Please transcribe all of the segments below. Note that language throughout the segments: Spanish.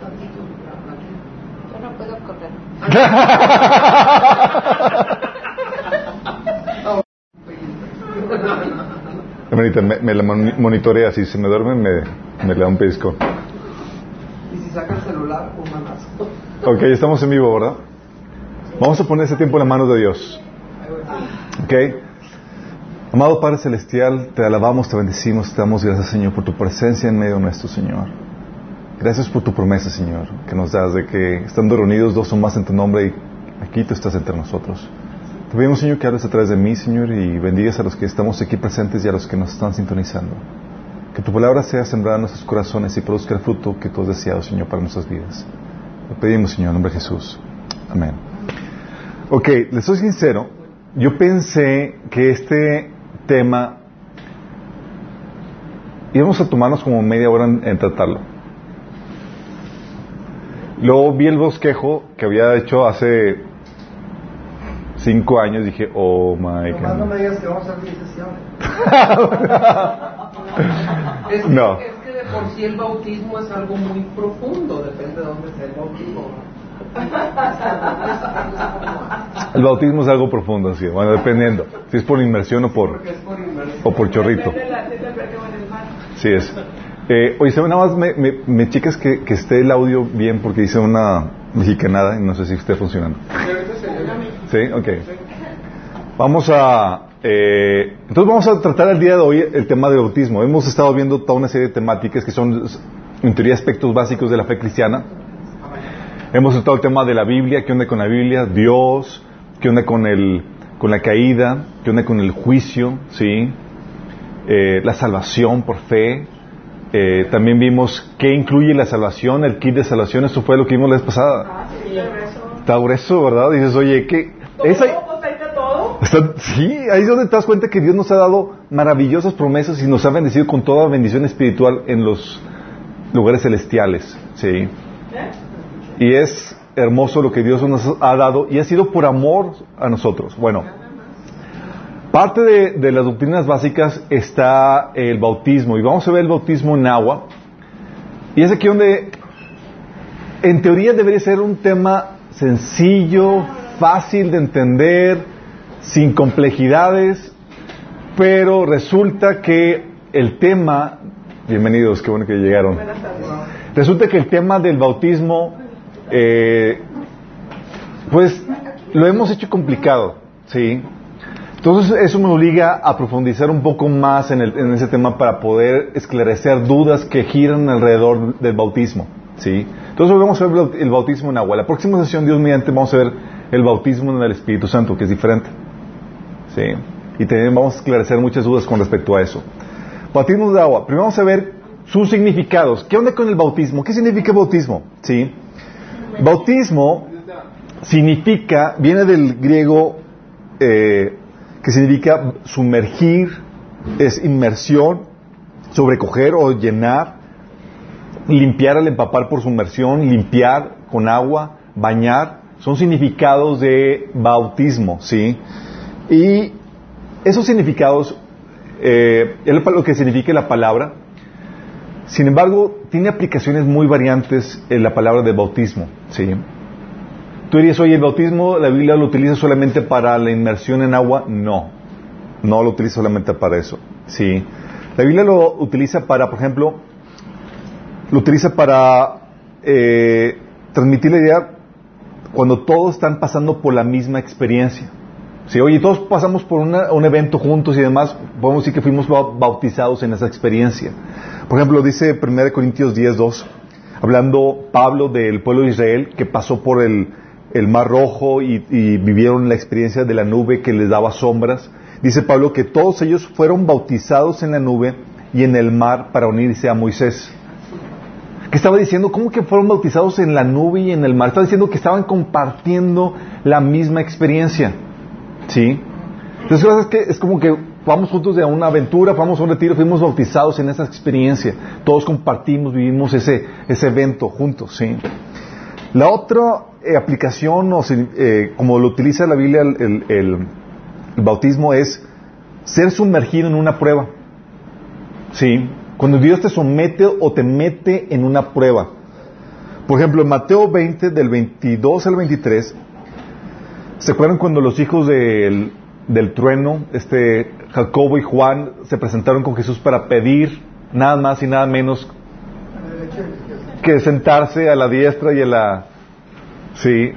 Yo no puedo correr. Hermanita, me, me la mon- monitorea. Si se me duerme, me, me le da un pellizco. Y si saca el celular, un manazo. Ok, estamos en vivo, ¿verdad? Vamos a poner ese tiempo en las manos de Dios. Ok. Amado Padre Celestial, te alabamos, te bendecimos, te damos gracias, Señor, por tu presencia en medio nuestro, Señor. Gracias por tu promesa, Señor, que nos das de que estando reunidos dos son más en tu nombre y aquí tú estás entre nosotros. Te pedimos, Señor, que hables a través de mí, Señor, y bendigas a los que estamos aquí presentes y a los que nos están sintonizando. Que tu palabra sea sembrada en nuestros corazones y produzca el fruto que tú has deseado, Señor, para nuestras vidas. Lo pedimos, Señor, en nombre de Jesús. Amén. Ok, les soy sincero. Yo pensé que este tema íbamos a tomarnos como media hora en, en tratarlo. Luego vi el bosquejo que había hecho hace cinco años. Dije, oh my Nomás no God. me digas que vamos a hacer 10 sesiones. Es que, No. es que de por sí el bautismo es algo muy profundo, depende de dónde sea el bautismo. El bautismo es algo profundo, sí. Bueno, dependiendo. Si es por inmersión o por, por inmersión. o por chorrito. Sí es. Eh, oye, nada más me, me, chicas que, esté el audio bien porque hice una mexicanada y no sé si esté funcionando. ¿Sí? Ok. Vamos a... eh, entonces vamos a tratar el día de hoy el tema del bautismo. Hemos estado viendo toda una serie de temáticas que son, en teoría, aspectos básicos de la fe cristiana. Hemos tratado el tema de la Biblia, qué onda con la Biblia, Dios, qué onda con, el, con la caída, qué onda con el juicio, ¿sí? Eh, la salvación por fe. Eh, también vimos qué incluye la salvación, el kit de salvación, eso fue lo que vimos la vez pasada. Ah, sí. Está grueso, ¿verdad? Dices, oye, ¿qué? ¿Todo? Es ahí- Pues ahí está todo. Está- sí, ahí es donde te das cuenta que Dios nos ha dado maravillosas promesas y nos ha bendecido con toda bendición espiritual en los lugares celestiales, ¿sí? ¿Eh? Y es hermoso lo que Dios nos ha dado y ha sido por amor a nosotros. Bueno, parte de, de las doctrinas básicas está el bautismo y vamos a ver el bautismo en agua. Y es aquí donde, en teoría, debería ser un tema sencillo, fácil de entender, sin complejidades, pero resulta que el tema, bienvenidos, qué bueno que llegaron. Resulta que el tema del bautismo, eh, pues lo hemos hecho complicado, ¿sí? Entonces eso me obliga a profundizar un poco más en, el- en ese tema para poder esclarecer dudas que giran alrededor del bautismo, ¿sí? Entonces vamos a ver el bautismo en agua. La próxima sesión, Dios mediante, vamos a ver el bautismo en el Espíritu Santo, que es diferente, ¿sí? Y también vamos a esclarecer muchas dudas con respecto a eso. Bautismo de agua. Primero vamos a ver sus significados. ¿Qué onda con el bautismo? ¿Qué significa bautismo? ¿Sí? Bautismo significa, viene del griego eh, que significa sumergir, es inmersión, sobrecoger o llenar, limpiar al empapar por sumersión, limpiar con agua, bañar, son significados de bautismo, ¿sí? Y esos significados, eh, es lo que significa la palabra, sin embargo, tiene aplicaciones muy variantes en la palabra de bautismo, ¿sí? Tú dirías, oye, el bautismo, la Biblia lo utiliza solamente para la inmersión en agua. No, no lo utiliza solamente para eso, ¿sí? La Biblia lo utiliza para, por ejemplo, lo utiliza para eh, transmitir la idea cuando todos están pasando por la misma experiencia. Sí, oye, todos pasamos por un evento juntos y demás, podemos decir que fuimos bau- bautizados en esa experiencia. Por ejemplo, dice 1 Corintios 10, 2, hablando Pablo del pueblo de Israel que pasó por el, el Mar Rojo y, vivieron la experiencia de la nube que les daba sombras. Dice Pablo que todos ellos fueron bautizados en la nube y en el mar para unirse a Moisés. ¿Qué estaba diciendo? ¿Cómo que fueron bautizados en la nube y en el mar? Estaba diciendo que estaban compartiendo la misma experiencia. ¿Sí? Entonces, es, que es como que vamos juntos de una aventura, vamos a un retiro, fuimos bautizados en esa experiencia. Todos compartimos, vivimos ese, ese evento juntos. ¿sí? La otra eh, aplicación, o eh, como lo utiliza la Biblia, el, el- el- el bautismo es ser sumergido en una prueba. ¿Sí? Cuando Dios te somete o te mete en una prueba. Por ejemplo, en Mateo 20, del 22 al 23, ¿se acuerdan cuando los hijos del, del trueno, este Jacobo y Juan, se presentaron con Jesús para pedir nada más y nada menos que sentarse a la diestra y a la... Sí.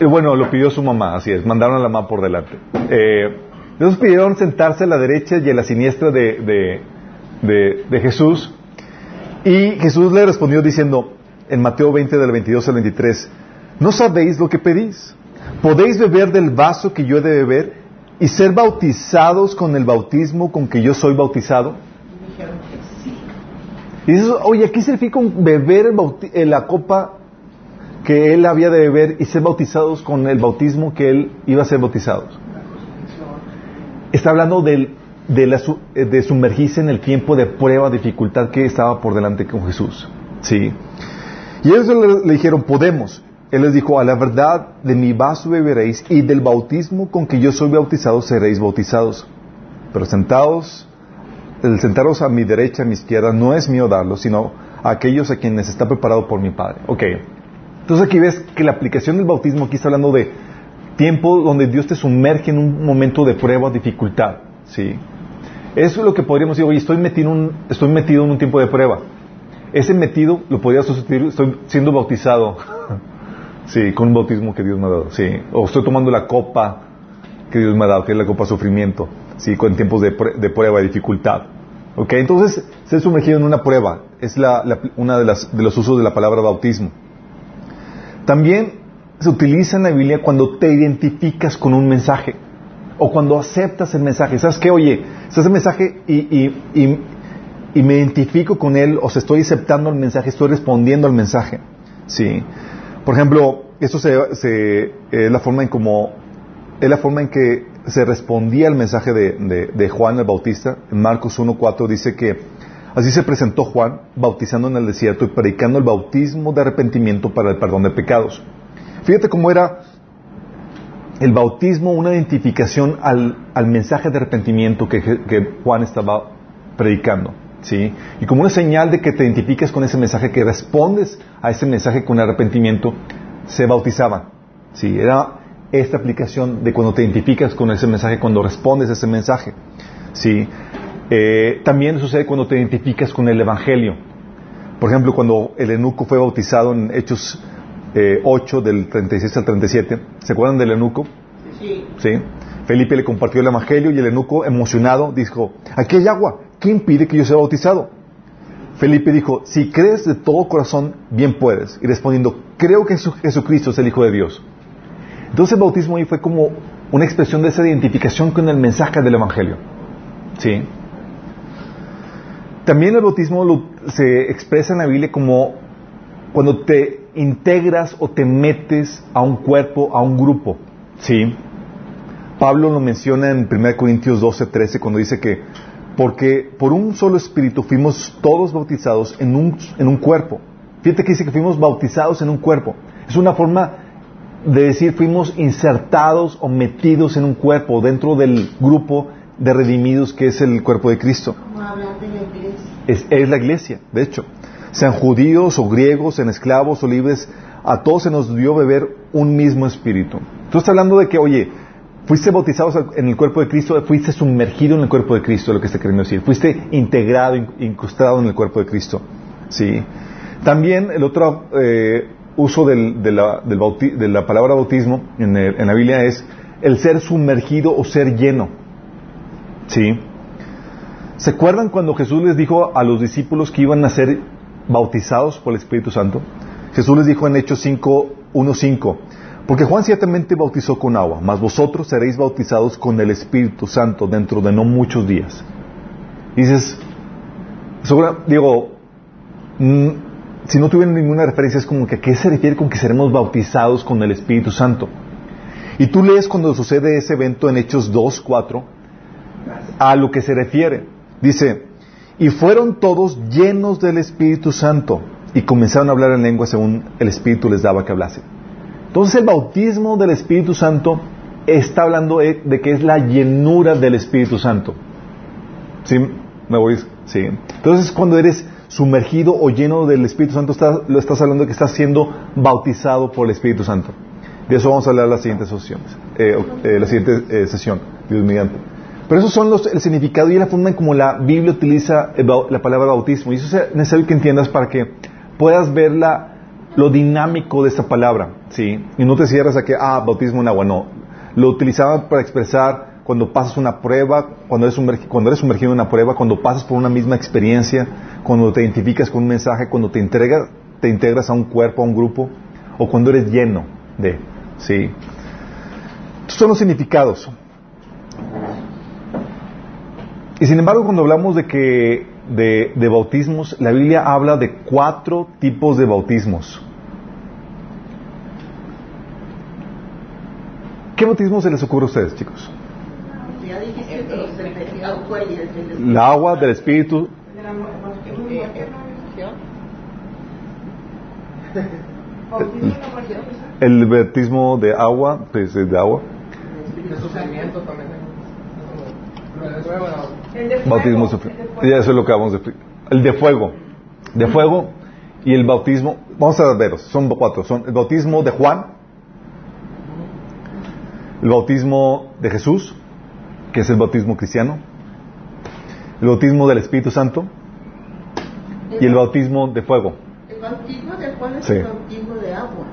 Y bueno, lo pidió su mamá, así es, mandaron a la mamá por delante. Eh, ellos pidieron sentarse a la derecha y a la siniestra de, de, de, Jesús. Y Jesús le respondió diciendo en Mateo 20 del 22 al 23, ¿no sabéis lo que pedís? ¿Podéis beber del vaso que yo he de beber y ser bautizados con el bautismo con que yo soy bautizado? Y dices, oye, ¿qué significa beber eh, la copa que él había de beber y ser bautizados con el bautismo que él iba a ser bautizados? Está hablando del- de, eh, de sumergirse en el tiempo de prueba, dificultad que estaba por delante con Jesús. ¿Sí? Y ellos le, le dijeron, podemos. Él les dijo, a la verdad de mi vaso beberéis y del bautismo con que yo soy bautizado seréis bautizados. Pero sentados, el sentaros a mi derecha, a mi izquierda, no es mío darlo, sino a aquellos a quienes está preparado por mi Padre. Ok. Entonces aquí ves que la aplicación del bautismo aquí está hablando de tiempo donde Dios te sumerge en un momento de prueba, dificultad. ¿sí? Eso es lo que podríamos decir, oye, estoy metido, un, estoy metido en un tiempo de prueba. Ese metido lo podría sustituir, estoy siendo bautizado. sí, con un bautismo que Dios me ha dado. Sí. O estoy tomando la copa que Dios me ha dado, que es la copa sufrimiento. Sí, con tiempos de, prue- de prueba, de dificultad. Ok, entonces, ser sumergido en una prueba es la, una de, los usos de la palabra bautismo. También se utiliza en la Biblia cuando te identificas con un mensaje o cuando aceptas el mensaje. ¿Sabes qué? Oye, este es el mensaje y, y- y- y me identifico con él, o sea, estoy aceptando el mensaje, estoy respondiendo al mensaje. Sí. Por ejemplo, esto se, la forma en es la forma en que se respondía al mensaje de, Juan el Bautista. En Marcos 1.4 dice que así se presentó Juan bautizando en el desierto y predicando el bautismo de arrepentimiento para el perdón de pecados. Fíjate cómo era el bautismo una identificación al, mensaje de arrepentimiento que, que Juan estaba predicando. ¿sí? Y como una señal de que te identificas con ese mensaje, que respondes a ese mensaje con arrepentimiento, se bautizaban. ¿sí? Era esta aplicación de cuando te identificas con ese mensaje, cuando respondes a ese mensaje. ¿sí? Eh, también sucede cuando te identificas con el Evangelio. Por ejemplo, cuando el eunuco fue bautizado en Hechos eh, 8 del 36 al 37, ¿se acuerdan del eunuco? Sí. ¿Sí? Felipe le compartió el Evangelio y el eunuco, emocionado, dijo, aquí hay agua, ¿qué impide que yo sea bautizado? Felipe dijo, si crees de todo corazón, bien puedes. Y respondiendo, creo que Jesu- Jesucristo es el Hijo de Dios. Entonces el bautismo ahí fue como una expresión de esa identificación con el mensaje del Evangelio. ¿Sí? También el bautismo se expresa en la Biblia como cuando te integras o te metes a un cuerpo, a un grupo. ¿Sí? Pablo lo menciona en 1 Corintios 12, 13 cuando dice que porque por un solo espíritu fuimos todos bautizados en un, en un cuerpo. Fíjate que dice que fuimos bautizados en un cuerpo. Es una forma de decir fuimos insertados o metidos en un cuerpo dentro del grupo de redimidos que es el cuerpo de Cristo. Como hablar de la iglesia. Es, es la iglesia, de hecho. Sean judíos o griegos, sean esclavos o libres, a todos se nos dio beber un mismo espíritu. Tú estás hablando de que, oye, fuiste bautizado en el cuerpo de Cristo, fuiste sumergido en el cuerpo de Cristo, lo que está queriendo decir. Fuiste integrado, in- incrustado en el cuerpo de Cristo. Sí. También el otro eh, uso del- de, la, del de la palabra bautismo en, la Biblia es el ser sumergido o ser lleno. Sí. ¿Se acuerdan cuando Jesús les dijo a los discípulos que iban a ser bautizados por el Espíritu Santo? Jesús les dijo en Hechos 5, 1, 5, porque Juan ciertamente bautizó con agua, mas vosotros seréis bautizados con el Espíritu Santo dentro de no muchos días. Dices, digo, mm, si no tuvieron ninguna referencia es como que a qué se refiere con que seremos bautizados con el Espíritu Santo. Y tú lees cuando sucede ese evento en Hechos 2, 4, a lo que se refiere. Dice, y fueron todos llenos del Espíritu Santo y comenzaron a hablar en lengua según el Espíritu les daba que hablase. Entonces el bautismo del Espíritu Santo está hablando de, de que es la llenura del Espíritu Santo. ¿Sí? ¿Me voy? Sí. Entonces cuando eres sumergido o lleno del Espíritu Santo, lo estás hablando de que estás siendo bautizado por el Espíritu Santo. De eso vamos a hablar en las siguientes sesiones, eh, eh, la siguiente eh, sesión, Dios mediante. Pero esos son los, el significado y la forma en como la Biblia utiliza la palabra bautismo. Y eso es necesario que entiendas para que puedas ver la- lo dinámico de esta palabra, ¿sí? Y no te cierres a que, ah, bautismo en agua, no. Lo utilizaban para expresar cuando pasas una prueba, cuando eres, sumergido en una prueba, cuando pasas por una misma experiencia, cuando te identificas con un mensaje, cuando te, entregas, te integras a un cuerpo, a un grupo, o cuando eres lleno de, ¿sí? Estos son los significados. Y sin embargo, cuando hablamos de que de bautismos, la Biblia habla de cuatro tipos de bautismos. ¿Qué bautismo se les ocurre a ustedes, chicos? Ya dijiste que los el agua, del Espíritu, el bautismo de agua, pues, de agua, bautismo, el de fuego. y eso es lo que vamos a explicar. El de fuego, de fuego y el bautismo, vamos a veros, son cuatro, son el bautismo de Juan, el bautismo de Jesús, que es el bautismo cristiano, el bautismo del Espíritu Santo y el bautismo de fuego El bautismo de Juan es Sí. el bautismo de agua.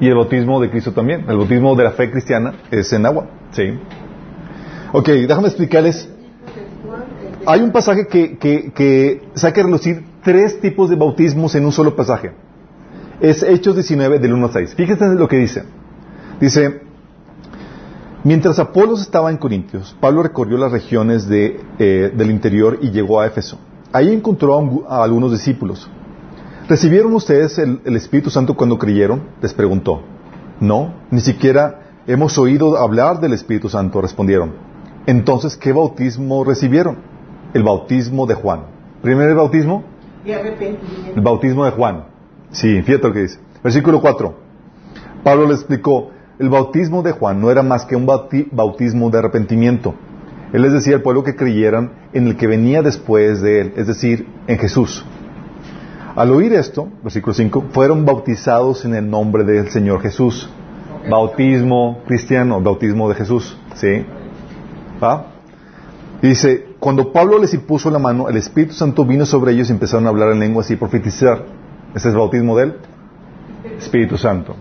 y el bautismo de Cristo también. El bautismo de la fe cristiana es en agua, sí. Ok, déjame explicarles. Hay un pasaje que, que, que saca a relucir tres tipos de bautismos en un solo pasaje. Es Hechos 19 del 1 al 6. Fíjense en lo que dice. Dice, mientras Apolos estaba en Corintios, Pablo recorrió las regiones de, eh, del interior y llegó a Éfeso. Ahí encontró a, un- a algunos discípulos. ¿Recibieron ustedes el, el Espíritu Santo cuando creyeron? Les preguntó. No, ni siquiera hemos oído hablar del Espíritu Santo, respondieron. Entonces, ¿qué bautismo recibieron? El bautismo de Juan. ¿Primer el bautismo? de arrepentimiento. El bautismo de Juan. Sí, fíjate lo que dice. Versículo 4. Pablo le explicó, el bautismo de Juan no era más que un bauti- bautismo de arrepentimiento. Él les decía al pueblo que creyeran en el que venía después de él, es decir, en Jesús. Al oír esto, versículo 5, fueron bautizados en el nombre del Señor Jesús. Bautismo cristiano, bautismo de Jesús. ¿Sí? ¿Va? Y dice, cuando Pablo les impuso la mano, el Espíritu Santo vino sobre ellos y empezaron a hablar en lenguas y profetizar. Ese es el bautismo del Espíritu Santo.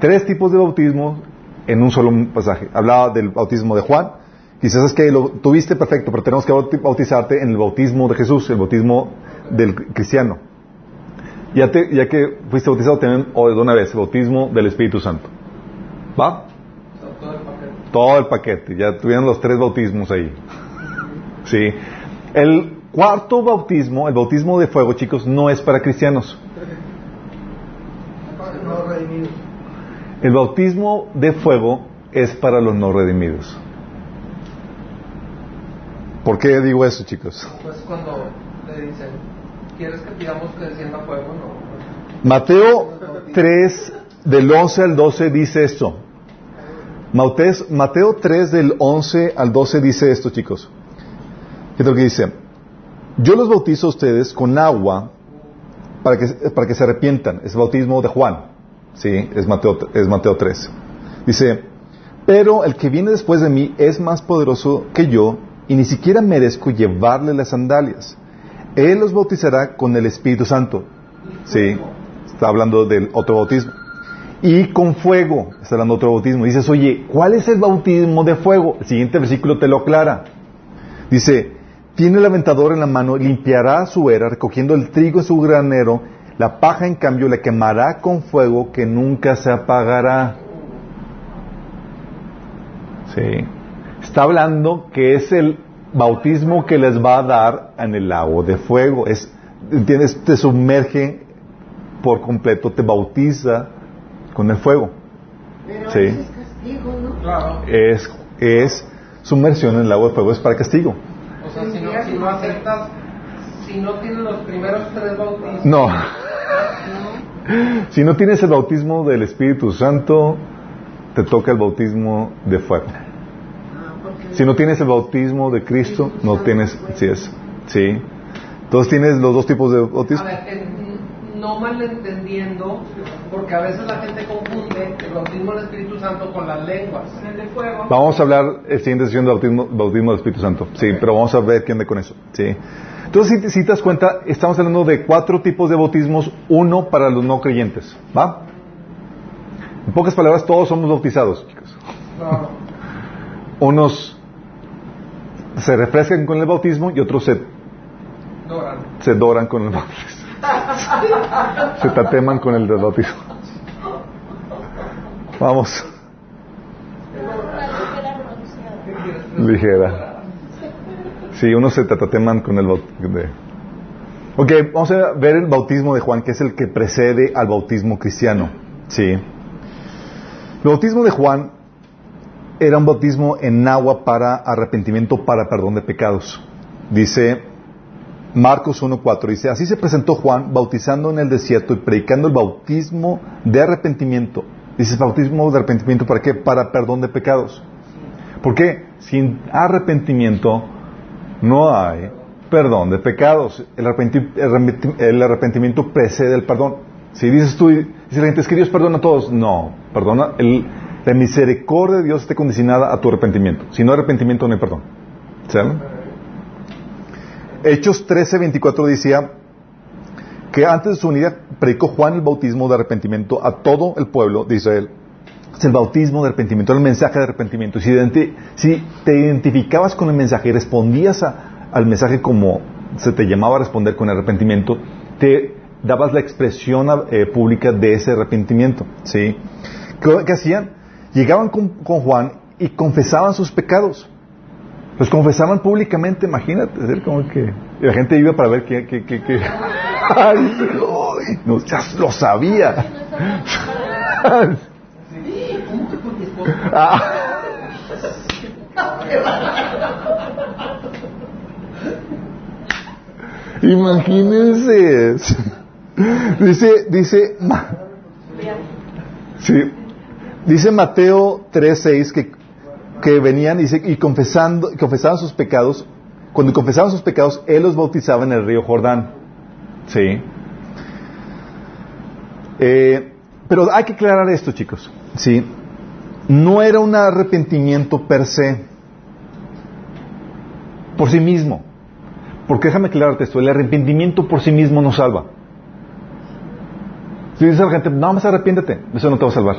Tres tipos de bautismo en un solo pasaje. Hablaba del bautismo de Juan. Quizás es que lo tuviste perfecto, pero tenemos que bauti- bautizarte en el bautismo de Jesús, el bautismo del cristiano. Ya, que fuiste bautizado también o de una vez, el bautismo del Espíritu Santo. ¿Va? todo el paquete. Todo el paquete. Ya tuvieron los tres bautismos ahí. Sí. El cuarto bautismo, el bautismo de fuego, chicos, no es para cristianos. El bautismo de fuego es para los no redimidos. ¿Por qué digo eso, chicos? Pues cuando le dicen, ¿quieres que pidamos que descienda fuego? No. Mateo 3, del 11 al 12 dice esto. Mateo 3, del 11 al 12 dice esto, chicos. Fíjate lo que dice. Yo los bautizo a ustedes con agua para que, para que se arrepientan. Es el bautismo de Juan. Sí, es Mateo, es Mateo 3. Dice, pero el que viene después de mí es más poderoso que yo y ni siquiera merezco llevarle las sandalias. Él los bautizará con el Espíritu Santo. Sí, está hablando del otro bautismo. Y con fuego, está hablando otro bautismo. Dices, oye, ¿cuál es el bautismo de fuego? El siguiente versículo te lo aclara. Dice, tiene el aventador en la mano, limpiará su era, recogiendo el trigo en su granero, la paja en cambio la quemará con fuego que nunca se apagará. Sí. Está hablando que es el bautismo que les va a dar en el lago de fuego. Es, ¿entiendes? Te sumerge por completo, te bautiza con el fuego. Pero Sí. es castigo, ¿no? Claro. Es, es sumersión en el lago de fuego, es para castigo. O sea, si no, si no aceptas, si no tienes los primeros tres bautismos, No. Si no tienes el bautismo del Espíritu Santo, te toca el bautismo de fuego. Si no tienes el bautismo de Cristo, no tienes, sí es, sí. Entonces tienes los dos tipos de bautismo. A ver, en- no malentendiendo, porque a veces la gente confunde el bautismo del Espíritu Santo con las lenguas. El de fuego. Vamos a hablar el siguiente sesión de bautismo, bautismo del Espíritu Santo. Sí, pero vamos a ver qué anda con eso. Sí. Entonces, si, si te das cuenta, estamos hablando de cuatro tipos de bautismos, uno para los no creyentes. ¿Va? En pocas palabras, todos somos bautizados, chicos. No, Unos se refrescan con el bautismo y otros se, Doran. se doran con el bautismo. se tateman con el bautismo. Vamos, ligera. Sí, unos se tateman con el bautismo. Ok, vamos a ver el bautismo de Juan, que es el que precede al bautismo cristiano. Sí. El bautismo de Juan era un bautismo en agua para arrepentimiento, para perdón de pecados. Dice Marcos 1.4, dice, así se presentó Juan bautizando en el desierto y predicando el bautismo de arrepentimiento. Dice, bautismo de arrepentimiento, ¿para qué? Para perdón de pecados. ¿Por qué? Sin arrepentimiento no hay perdón de pecados. El arrepenti- el arrepenti- el arrepentimiento precede el perdón. Si dices tú, dice la gente, es que Dios perdona a todos. No, perdona. la misericordia de Dios está condicionada a tu arrepentimiento. Si no hay arrepentimiento, no hay perdón. ¿Saben? Hechos 13, 24 decía que antes de su unidad predicó Juan el bautismo de arrepentimiento a todo el pueblo de Israel. Es el bautismo de arrepentimiento, el mensaje de arrepentimiento. Si, si te identificabas con el mensaje y respondías a- al mensaje como se te llamaba a responder con arrepentimiento, te dabas la expresión eh, pública de ese arrepentimiento. ¿sí? ¿Qué, qué hacían? Llegaban con, con Juan y confesaban sus pecados. Los confesaban públicamente, imagínate, es como que la gente iba para ver qué, qué, qué, qué. Ay, no, ya lo sabía. ¿Cómo que con mi esposa? Ah. Imagínense. Dice, dice, sí, dice Mateo 3:6 que, que venían y confesando, confesaban sus pecados. Cuando confesaban sus pecados, él los bautizaba en el río Jordán. Sí. Eh, pero hay que aclarar esto, chicos. Sí. No era un arrepentimiento per se, por sí mismo. Porque déjame aclararte esto, el arrepentimiento por sí mismo no salva. Si dices a la gente, no más arrepiéntete, eso no te va a salvar.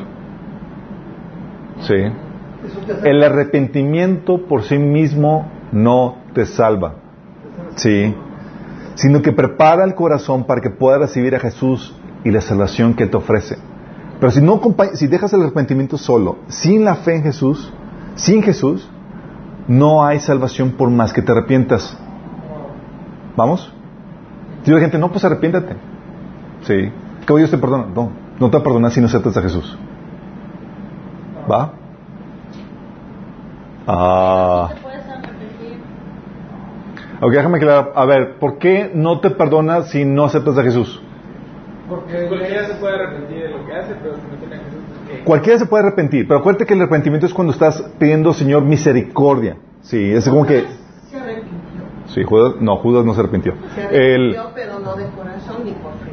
Sí. El arrepentimiento por sí mismo no te salva. Sí. Sino que prepara el corazón para que pueda recibir a Jesús y la salvación que te ofrece. Pero si no si dejas el arrepentimiento solo, sin la fe en Jesús, sin Jesús, no hay salvación por más que te arrepientas. ¿Vamos? Dice la gente, no, pues arrepiéntate. Sí. ¿Cómo Dios te perdona? No, no te va a perdonar si no aceptas a Jesús. ¿Va? Ah. Ok, déjame aclarar. A ver, ¿por qué no te perdona si no aceptas a Jesús? Porque Cualquiera se puede arrepentir de lo que hace, pero si no tiene a Jesús, pues, ¿qué? Cualquiera se puede arrepentir, pero acuérdate que el arrepentimiento es cuando estás pidiendo, Señor, misericordia. Sí, es como que... Se arrepintió. Sí, Judas, no, Judas no se arrepintió. Se El, arrepintió, pero no de corazón ni por fe.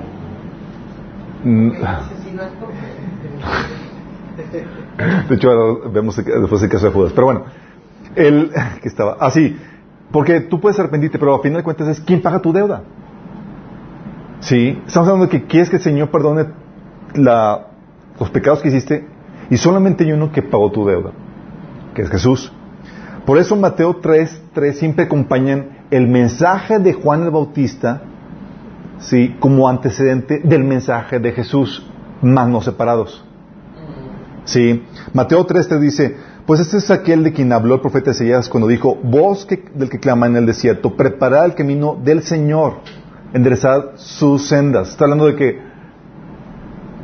mm, si no es por fe. de hecho, ahora vemos el- después el caso de Judas. Pero bueno, el que estaba así, porque tú puedes arrepentirte, pero a final de cuentas es quién paga tu deuda. Sí, estamos hablando de que quieres que el Señor perdone los pecados que hiciste y solamente hay uno que pagó tu deuda, que es Jesús. Por eso Mateo 3, 3 siempre acompañan el mensaje de Juan el Bautista, sí, como antecedente del mensaje de Jesús, más no separados. Sí, Mateo 3 te dice, pues este es aquel de quien habló el profeta Isaías cuando dijo, voz que- del que clama en el desierto, preparad el camino del Señor, enderezad sus sendas. Está hablando de que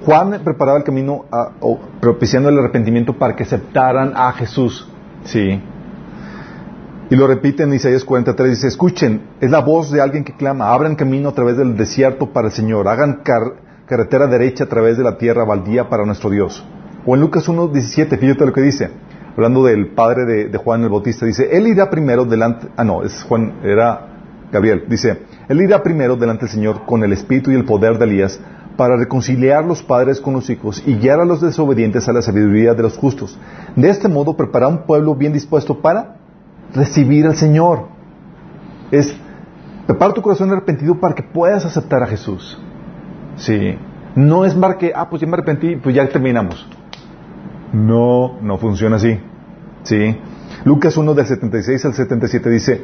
Juan preparaba el camino a- o propiciando el arrepentimiento para que aceptaran a Jesús. Sí. Y lo repite en Isaías 43, dice, escuchen, es la voz de alguien que clama, abran camino a través del desierto para el Señor, hagan car- carretera derecha a través de la tierra baldía para nuestro Dios. O en Lucas 1.17, fíjate lo que dice, hablando del padre de, de Juan el Bautista, dice, él irá primero delante, ah no, es Juan, era Gabriel, dice, Él irá primero delante del Señor con el espíritu y el poder de Elías para reconciliar los padres con los hijos y guiar a los desobedientes a la sabiduría de los justos. De este modo prepara un pueblo bien dispuesto para recibir al Señor. Es prepara tu corazón arrepentido para que puedas aceptar a Jesús. Sí. No es para que, ah, pues ya me arrepentí, pues ya terminamos. No, no funciona así. Sí. Lucas 1 del 76 al 77 dice,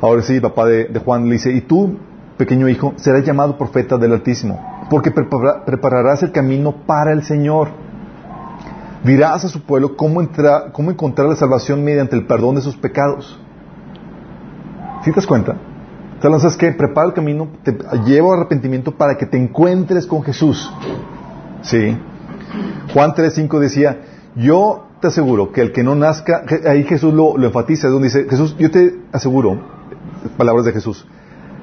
ahora sí, papá de, Juan le dice, y tú, pequeño hijo, serás llamado profeta del Altísimo, porque prepara- prepararás el camino para el Señor. Dirás a su pueblo cómo, entrar, cómo encontrar la salvación mediante el perdón de sus pecados. ¿Sí te das cuenta? Entonces, que prepara el camino, te lleva arrepentimiento para que te encuentres con Jesús. Sí. Juan 3.5 decía, yo te aseguro que el que no nazca, ahí Jesús lo, lo enfatiza, donde dice, Jesús, yo te aseguro, palabras de Jesús,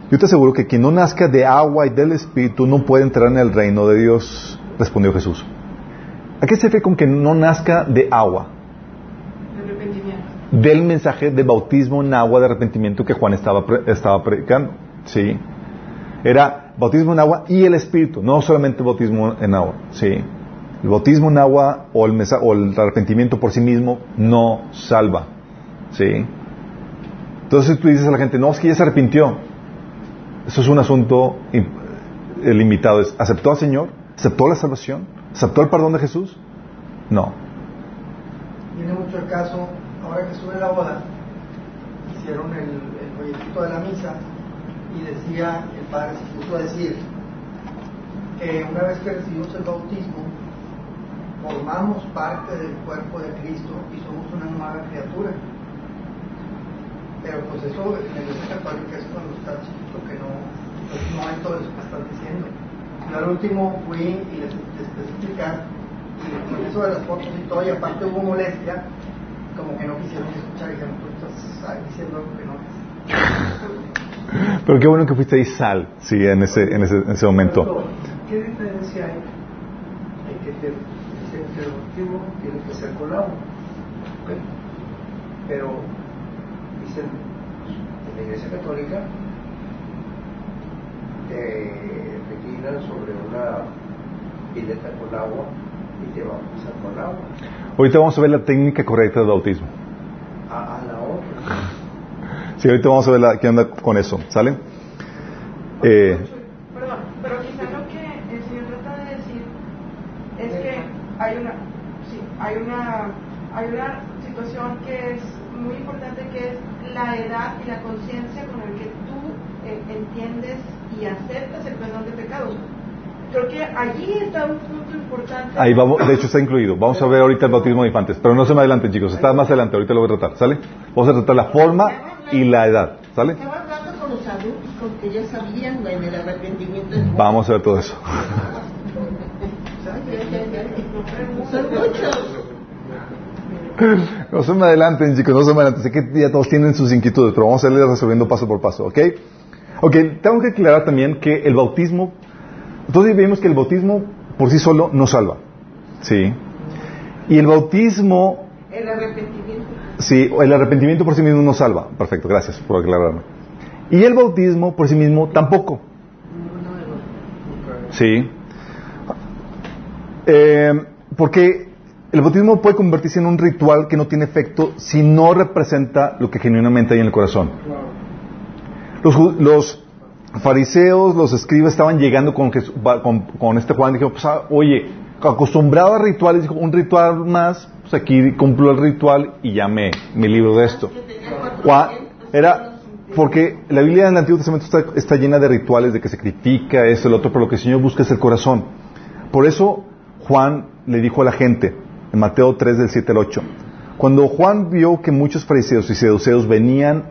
yo te aseguro que quien no nazca de agua y del Espíritu no puede entrar en el reino de Dios, respondió Jesús. ¿A qué se refiere con que no nazca de agua? Arrepentimiento. Del mensaje de bautismo en agua de arrepentimiento que Juan estaba, estaba predicando. ¿Sí? Era bautismo en agua y el Espíritu, no solamente bautismo en agua. ¿Sí? El bautismo en agua o el, o el arrepentimiento por sí mismo no salva. ¿Sí? Entonces tú dices a la gente, no, es que ya se arrepintió. Eso es un asunto im- limitado. Es, ¿Aceptó al Señor? ¿Aceptó la salvación? ¿Aceptó el perdón de Jesús? No. Viene mucho el caso, ahora que en la boda, hicieron el, el folletito de la misa y decía, el padre se puso a decir que una vez que recibimos el bautismo, formamos parte del cuerpo de Cristo y somos una nueva criatura. Pero pues eso en la iglesia católica es cuando está chiquito que no, pues no hay todo eso que están diciendo. Y al último fui y les, les explicar y con eso de las fotos y todo, y aparte hubo molestia, como que no quisieron escuchar y dijeron, tú estás ahí diciendo algo que no es. Pero qué bueno que fuiste ahí sal, sí, en ese, en ese, en ese momento. ¿Qué diferencia hay en que te dicen que el bautismo tiene que ser? ¿ok? Pero dicen, en la iglesia católica te reclinan sobre una pileta con agua y te bautizan con agua. Ahorita vamos a ver la técnica correcta del bautismo. A, a la otra. Sí, ahorita vamos a ver la, qué onda con eso, ¿sale? Eh, Perdón, pero quizá lo que el Señor trata de decir es que hay una, sí, hay una, hay una situación que es muy importante que es la edad y la conciencia con el que tú eh, entiendes y aceptas el perdón de pecados. Creo que allí está un punto importante. ahí vamos, de hecho está incluido. Vamos a ver ahorita el bautismo de infantes, pero no se me adelanten chicos, está más adelante, ahorita lo voy a tratar, ¿sale? Vamos a tratar la forma y la edad, ¿sale? Hablando con los adultos, con que ya sabían en el arrepentimiento. Vamos a ver todo eso. Son muchos. No se me adelanten, chicos, no se me adelanten. Sé que ya todos tienen sus inquietudes, pero vamos a irles resolviendo paso por paso, ¿ok? Ok, tengo que aclarar también que el bautismo, entonces vimos que el bautismo por sí solo no salva, ¿sí? Y el bautismo, El arrepentimiento. sí, el arrepentimiento por sí mismo no salva. Perfecto, gracias por aclararme. Y el bautismo por sí mismo tampoco, ¿sí? Eh, porque el bautismo puede convertirse en un ritual que no tiene efecto si no representa lo que genuinamente hay en el corazón. Los, fariseos, los escribas estaban llegando con, Jesús- con, este Juan y dijeron, pues, ah, oye, acostumbrado a rituales, dijo, un ritual más, pues aquí cumplo el ritual y ya me, libro de esto. Juan, era porque la Biblia en el Antiguo Testamento está, llena de rituales, de que sacrifica esto, el otro, pero lo que el Señor busca es el corazón. Por eso Juan le dijo a la gente, en Mateo 3 del 7 al 8, cuando Juan vio que muchos fariseos y seduceos venían,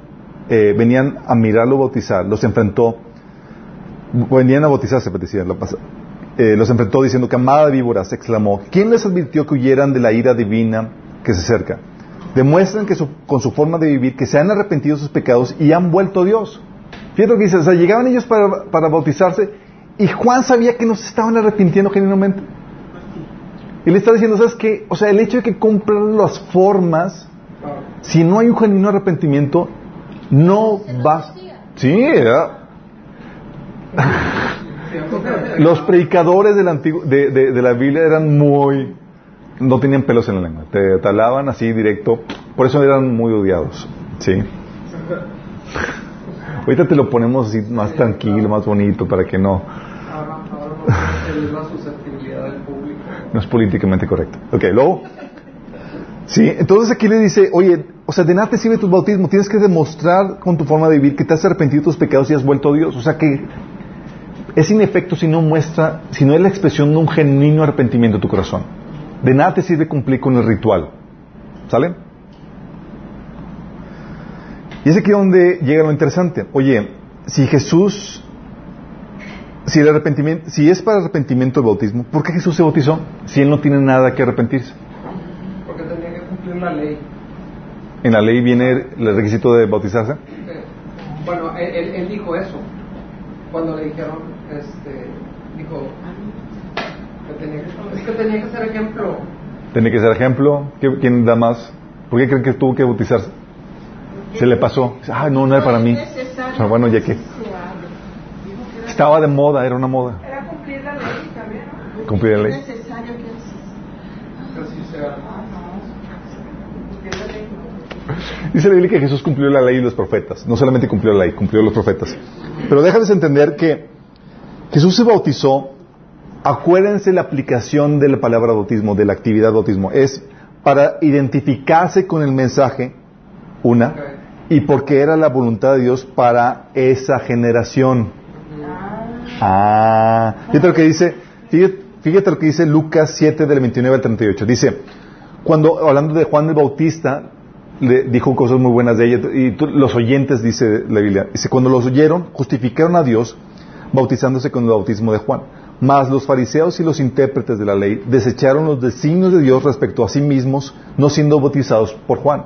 eh, venían a mirarlo bautizar, los enfrentó, venían a bautizarse, pues, eh, los enfrentó diciendo, camada de víboras, exclamó, ¿quién les advirtió que huyeran de la ira divina que se acerca? Demuestran que con su forma de vivir que se han arrepentido de sus pecados y han vuelto a Dios. Fíjate lo que dice, o sea, llegaban ellos para, para bautizarse y Juan sabía que no se estaban arrepintiendo genuinamente. Y le está diciendo, ¿sabes qué? O sea, el hecho de que cumplan las formas, si no hay un genuino arrepentimiento, no vas, Sí. Los predicadores de, de- la Biblia eran muy... No tenían pelos en la lengua. Te talaban así directo. Por eso eran muy odiados. Sí. Ahorita te lo ponemos así más tranquilo, más bonito, para que no... Ahora, ahora la susceptibilidad del público. No es políticamente correcto. Ok, luego. Sí, entonces aquí le dice, oye, o sea, de nada te sirve tu bautismo, tienes que demostrar con tu forma de vivir que te has arrepentido de tus pecados y has vuelto a Dios. O sea que es inefecto si no muestra, si no es la expresión de un genuino arrepentimiento de tu corazón. De nada te sirve cumplir con el ritual. ¿Sale? Y es aquí donde llega lo interesante. Oye, si Jesús, si el arrepentimiento, si es para arrepentimiento el bautismo, ¿por qué Jesús se bautizó? Si él no tiene nada que arrepentirse. Porque tenía que cumplir la ley. En la ley viene el requisito de bautizarse. Eh, Bueno, él, él- dijo eso. Cuando le dijeron, este, dijo que tenía que, es que tenía que ser ejemplo. Tiene que ser ejemplo. ¿Qué- ¿Quién da más? ¿Por qué creen que tuvo que bautizarse? Se le pasó. Ah, no, no era para mí. O sea, bueno, ya que se hable. Dijo que era- estaba de moda, era una moda. Era cumplir la ley también, ¿no? Cumplir la Es ley. necesario que así. Que así sea. Ah. Dice la Biblia que Jesús cumplió la ley y los profetas. No solamente cumplió la ley, cumplió los profetas. Pero déjales entender que Jesús se bautizó. Acuérdense la aplicación de la palabra bautismo, de la actividad bautismo. Es para identificarse con el mensaje, una, y porque era la voluntad de Dios para esa generación. Ah, fíjate lo que dice, fíjate, fíjate lo que dice Lucas 7 del 29 al 38. Dice, cuando hablando de Juan el Bautista, le dijo cosas muy buenas de ella y tú- los oyentes dice la Biblia, dice cuando los oyeron justificaron a Dios bautizándose con el bautismo de Juan. Mas los fariseos y los intérpretes de la ley desecharon los designios de Dios respecto a sí mismos, no siendo bautizados por Juan.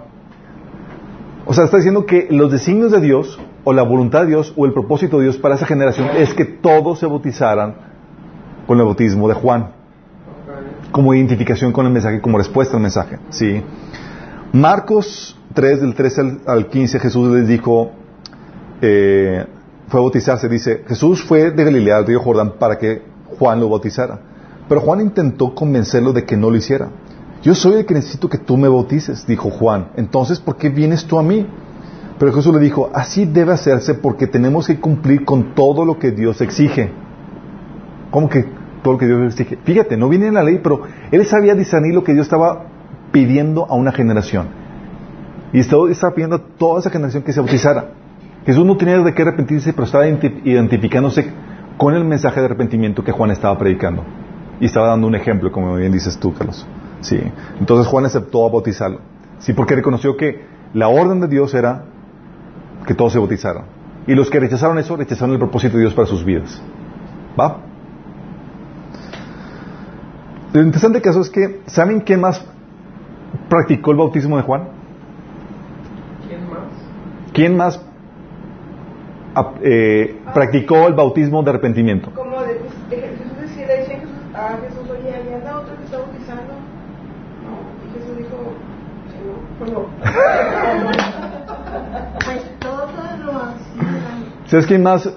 O sea, está diciendo que los designios de Dios, o la voluntad de Dios, o el propósito de Dios para esa generación es que todos se bautizaran con el bautismo de Juan, como identificación con el mensaje, como respuesta al mensaje. ¿sí? Marcos 3, del 13 al, al 15, Jesús les dijo, eh, fue a bautizarse, dice, Jesús fue de Galilea al río Jordán para que Juan lo bautizara. Pero Juan intentó convencerlo de que no lo hiciera. Yo soy el que necesito que tú me bautices, dijo Juan. Entonces, ¿por qué vienes tú a mí? Pero Jesús le dijo, así debe hacerse porque tenemos que cumplir con todo lo que Dios exige. ¿Cómo que todo lo que Dios exige? Fíjate, no viene en la ley, pero él sabía discernir lo que Dios estaba pidiendo a una generación. Y estaba, pidiendo a toda esa generación que se bautizara. Jesús no tenía de qué arrepentirse, pero estaba identi- identificándose con el mensaje de arrepentimiento que Juan estaba predicando. Y estaba dando un ejemplo, como bien dices tú, Carlos. Sí. Entonces Juan aceptó a bautizarlo. Sí, porque reconoció que la orden de Dios era que todos se bautizaran. Y los que rechazaron eso, rechazaron el propósito de Dios para sus vidas. ¿Va? Lo interesante caso es que, ¿saben quién más practicó el bautismo de Juan? ¿Quién más? ¿Quién más ap- eh, practicó el bautismo de arrepentimiento? Como de, pues, de Jesús decía, le decía a Jesús, oye, ahí anda otro que está bautizando. No, y Jesús dijo, no, no. Pues todo lo hacían. ¿Sabes quién más?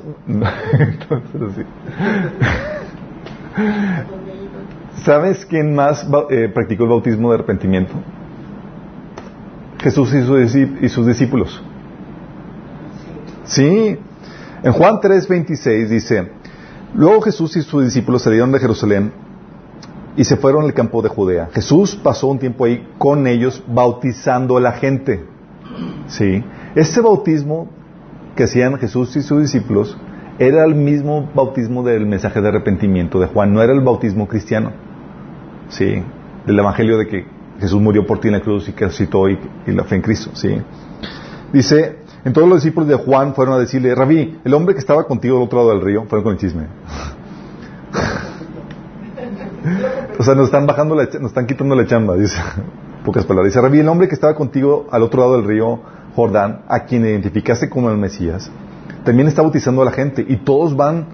¿Sabes quién más eh, practicó el bautismo de arrepentimiento? Jesús y sus discípulos. Sí. En Juan 3:26 dice, luego Jesús y sus discípulos salieron de Jerusalén y se fueron al campo de Judea. Jesús pasó un tiempo ahí con ellos bautizando a la gente. Sí. Este bautismo que hacían Jesús y sus discípulos era el mismo bautismo del mensaje de arrepentimiento de Juan, no era el bautismo cristiano. Sí, del evangelio de que Jesús murió por ti en la cruz y que resucitó y, la fe en Cristo, sí. Dice, en todos los discípulos de Juan fueron a decirle, Rabí, el hombre que estaba contigo al otro lado del río, fueron con el chisme. o sea, nos están bajando, la, nos están quitando la chamba, dice, pocas palabras. Dice, Rabí, el hombre que estaba contigo al otro lado del río Jordán, a quien identificaste como el Mesías, también está bautizando a la gente y todos van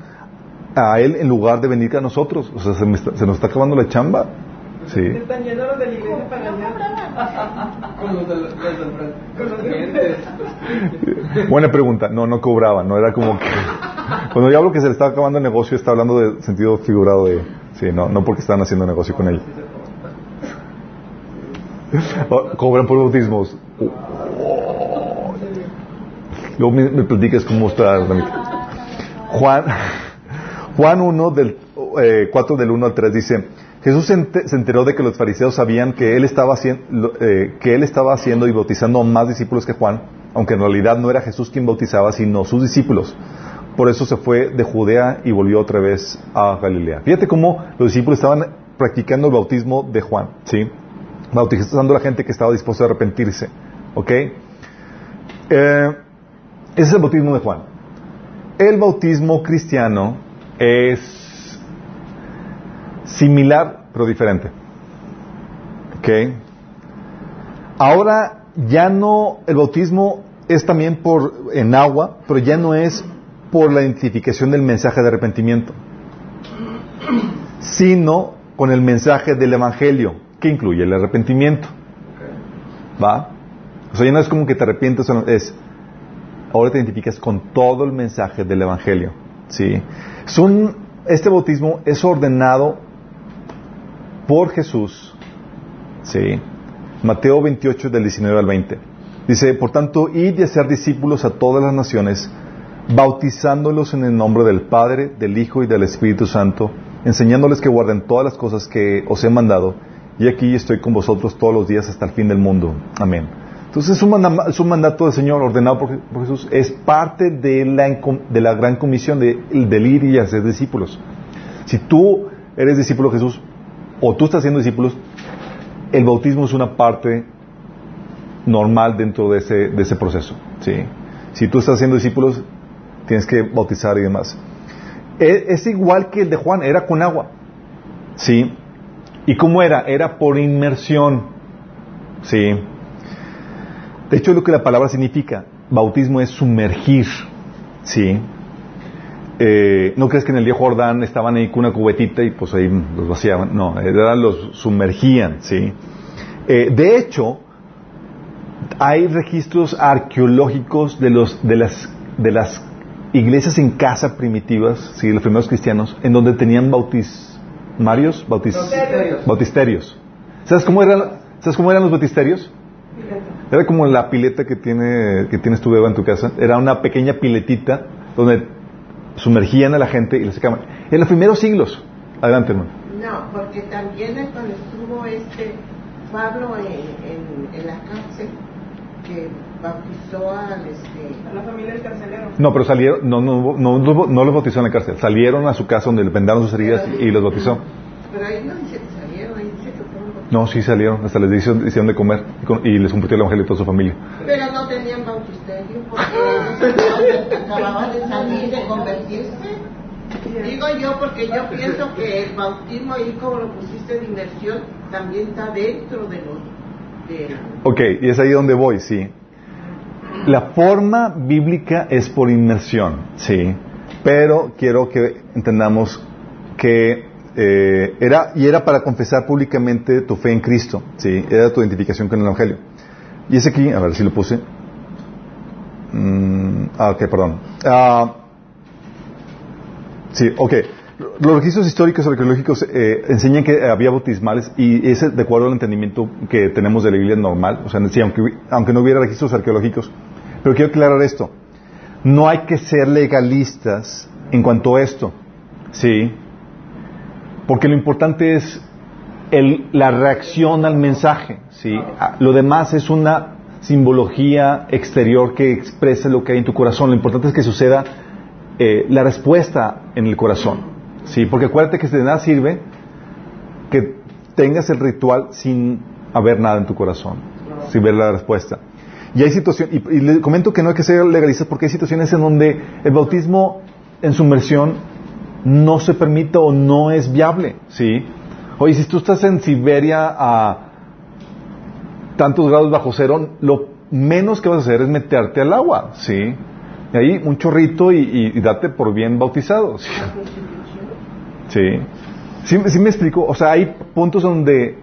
a él en lugar de venir a nosotros. O sea, se, me está- se nos está acabando la chamba. Sí. Están yendo los de la iglesia para allá. Con los clientes. Buena pregunta. No, no cobraban, no era como que... Cuando yo hablo que se le está acabando el negocio, está hablando de sentido figurado de... Sí, no, no porque están haciendo negocio con ellos. Oh, Cobran por bautismos. Oh. Luego me, me platicas cómo está. Juan, Juan 1 del eh, 4 del 1 al 3 dice, Jesús se ente- se enteró de que los fariseos sabían que él estaba haciendo, eh, que él estaba haciendo y bautizando a más discípulos que Juan, aunque en realidad no era Jesús quien bautizaba, sino sus discípulos. Por eso se fue de Judea y volvió otra vez a Galilea. Fíjate cómo los discípulos estaban practicando el bautismo de Juan, ¿sí? Bautizando a la gente que estaba dispuesta a arrepentirse, ¿ok? Eh, ese es el bautismo de Juan. El bautismo cristiano es similar pero diferente. ¿Ok? Ahora ya no, el bautismo es también por, en agua, pero ya no es por la identificación del mensaje de arrepentimiento, sino con el mensaje del Evangelio, que incluye el arrepentimiento. ¿Va? O sea, ya no es como que te arrepientes, es, ahora te identificas con todo el mensaje del Evangelio. ¿sí? Este bautismo es ordenado por Jesús. ¿sí? Mateo 28 del 19 al 20. Dice, por tanto, id y hacer discípulos a todas las naciones, bautizándolos en el nombre del Padre, del Hijo y del Espíritu Santo, enseñándoles que guarden todas las cosas que os he mandado, y aquí estoy con vosotros todos los días hasta el fin del mundo. Amén. Entonces es un, manda- es un mandato del Señor ordenado por, Jesús, es parte de la, gran comisión de, ir y hacer discípulos. Si tú eres discípulo de Jesús, o tú estás haciendo discípulos, el bautismo es una parte normal dentro de ese, proceso. ¿sí? Si tú estás haciendo discípulos, tienes que bautizar y demás. E- Es, igual que el de Juan, era con agua. ¿sí? ¿Y cómo era? Era por inmersión. ¿sí? De hecho, lo que la palabra significa, bautismo es sumergir. ¿sí? Eh, no crees que en el viejo Jordán estaban ahí con una cubetita y pues ahí los vaciaban. No, era los sumergían, ¿sí? Eh, de hecho, hay registros arqueológicos de los de las de las iglesias en casa primitivas, sí, los primeros cristianos, en donde tenían bautismarios, bautis, Bautisterios. bautisterios. ¿Sabes cómo eran? ¿Sabes cómo eran los bautisterios? Era como la pileta que tiene que tienes tu beba en tu casa. Era una pequeña piletita donde sumergían a la gente y la sacaban. En los primeros siglos. Adelante, hermano. No, porque también es cuando estuvo este Pablo en, en, en la cárcel, que bautizó al este. A la familia del carcelero. No, pero salieron, no, no, no, no, no los bautizó en la cárcel. Salieron a su casa donde le vendaron sus heridas y, y los bautizó. Pero ahí no dice que salieron, ahí dice que fueron bautizados. No, sí salieron. Hasta les hicieron, hicieron de comer y, les compartió el evangelio a toda su familia. Pero no tenían bautisterio porque acababan de salir de convertirse. Digo yo porque yo pienso que el bautismo ahí como lo pusiste de inmersión también está dentro de los de Ok, y es ahí donde voy, sí. La forma bíblica es por inmersión, sí. Pero quiero que entendamos que eh, era, y era para confesar públicamente tu fe en Cristo, sí. Era tu identificación con el Evangelio. Y es aquí, a ver si lo puse. Mm, ah, ok, perdón. Ah, sí, ok. Los registros históricos arqueológicos eh, enseñan que había bautismales y ese es de acuerdo al entendimiento que tenemos de la Biblia normal, o sea, sí, aunque, aunque no hubiera registros arqueológicos. Pero quiero aclarar esto. No hay que ser legalistas en cuanto a esto, ¿sí? Porque lo importante es el- la reacción al mensaje, ¿sí? Ah, Lo demás es una simbología exterior que expresa lo que hay en tu corazón. Lo importante es que suceda eh, la respuesta en el corazón. Sí, porque acuérdate que de nada sirve que tengas el ritual sin haber nada en tu corazón, sin ver la respuesta. Y hay situaciones, y, y le comento que no hay que ser legalistas porque hay situaciones en donde el bautismo en su inmersión no se permite o no es viable, ¿sí? Oye, si tú estás en Siberia a tantos grados bajo cero, lo menos que vas a hacer es meterte al agua, ¿sí? Y ahí un chorrito y, y- y date por bien bautizado, ¿sí? Sí. ¿Sí, sí me explico? O sea, hay puntos donde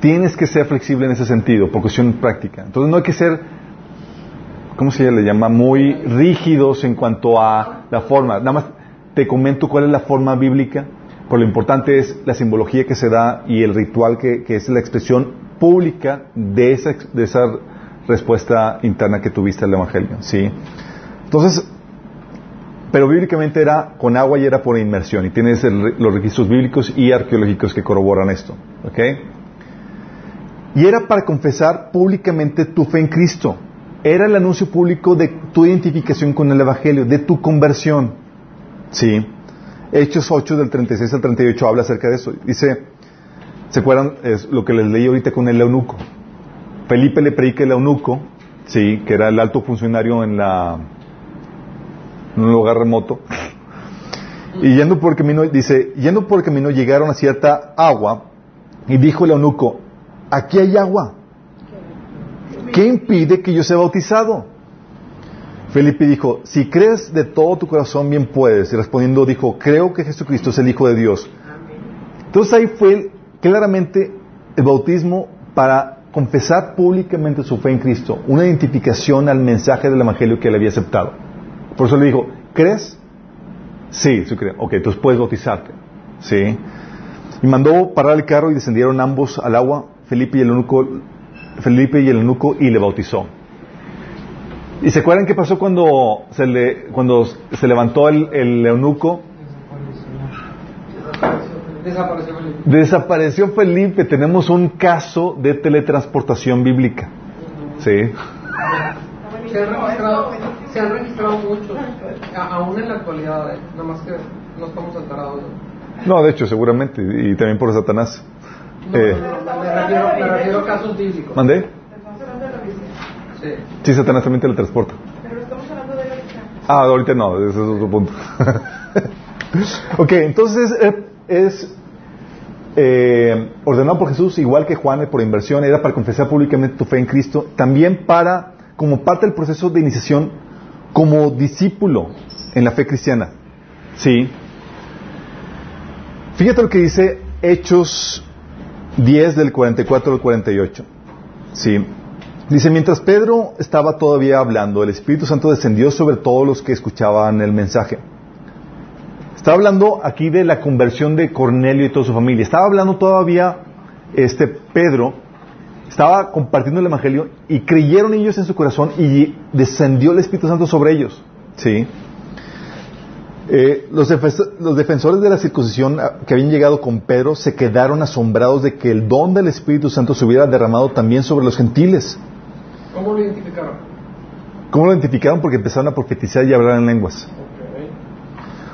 tienes que ser flexible en ese sentido, por cuestión práctica. Entonces no hay que ser, ¿cómo se le llama? Muy rígidos en cuanto a la forma. Nada más te comento cuál es la forma bíblica, pero lo importante es la simbología que se da y el ritual que, que es la expresión pública de esa, de esa respuesta interna que tuviste al Evangelio. ¿sí? Entonces, pero bíblicamente era con agua y era por inmersión. Y tienes los registros bíblicos y arqueológicos que corroboran esto. Y era para confesar públicamente tu fe en Cristo. Era el anuncio público de tu identificación con el Evangelio, de tu conversión. Sí. Hechos 8 del 36 al 38 habla acerca de eso. Dice, ¿se acuerdan? Es lo que les leí ahorita con el eunuco. Felipe le predica al eunuco, sí, que era el alto funcionario en la un lugar remoto. Y yendo por el camino, dice, yendo por el camino llegaron a cierta agua y dijo el eunuco, aquí hay agua. ¿Qué impide que yo sea bautizado? Felipe dijo, si crees de todo tu corazón, bien puedes. Y respondiendo dijo, creo que Jesucristo es el Hijo de Dios. Entonces ahí fue claramente el bautismo para confesar públicamente su fe en Cristo, una identificación al mensaje del Evangelio que él había aceptado. Por eso le dijo, ¿crees? Sí, sí creo. Ok, entonces puedes bautizarte. Sí. Y mandó parar el carro y descendieron ambos al agua, Felipe y el eunuco, Felipe y el eunuco, y le bautizó. ¿Y se acuerdan qué pasó cuando se, le, cuando se levantó el, el eunuco? Desapareció Felipe. Desapareció Felipe. Tenemos un caso de teletransportación bíblica. Sí. Se han registrado, se han registrado muchos, aún en la actualidad, eh, nada más que no estamos enterados. ¿no? No, de hecho, seguramente. Y también por Satanás. No, Eh, no, me, refiero, me refiero a casos bíblicos. ¿Mandé? Estamos hablando de la Biblia. Sí. Sí, Satanás también teletransporta. Pero estamos hablando de Biblia. Ah, ahorita no, ese es otro punto. ok, entonces eh, es eh, ordenado por Jesús, igual que Juan, por inversión, era para confesar públicamente tu fe en Cristo, también para, como parte del proceso de iniciación, como discípulo en la fe cristiana. Sí. Fíjate lo que dice Hechos 10 del 44 al 48. Sí. Dice, mientras Pedro estaba todavía hablando, el Espíritu Santo descendió sobre todos los que escuchaban el mensaje. Estaba hablando aquí de la conversión de Cornelio y toda su familia. Estaba hablando todavía este Pedro, estaba compartiendo el Evangelio y creyeron ellos en su corazón y descendió el Espíritu Santo sobre ellos. ¿Sí? Eh, los, defensores de la circuncisión que habían llegado con Pedro se quedaron asombrados de que el don del Espíritu Santo se hubiera derramado también sobre los gentiles. ¿Cómo lo identificaron? ¿Cómo lo identificaron? Porque empezaron a profetizar y a hablar en lenguas.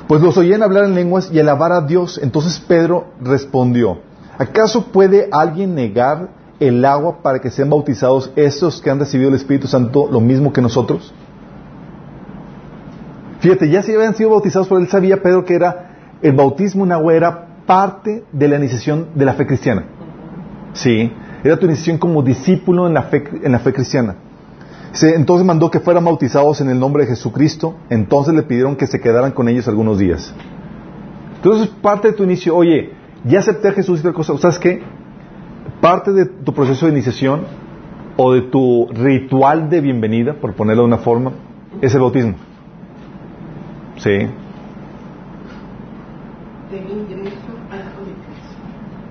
Pues los oían hablar en lenguas y alabar a Dios. Entonces Pedro respondió, ¿acaso puede alguien negar el agua para que sean bautizados estos que han recibido el Espíritu Santo lo mismo que nosotros? Fíjate, ya si habían sido bautizados, pero él sabía, Pedro, que era el bautismo en agua era parte de la iniciación de la fe cristiana. Sí, era tu iniciación como discípulo en la fe, en la fe cristiana. Dice, entonces mandó que fueran bautizados en el nombre de Jesucristo. Entonces le pidieron que se quedaran con ellos algunos días. Entonces, parte de tu inicio, oye, ya acepté a Jesús y tal cosa. ¿Sabes qué? Parte de tu proceso de iniciación o de tu ritual de bienvenida, por ponerlo de una forma, es el bautismo. Sí,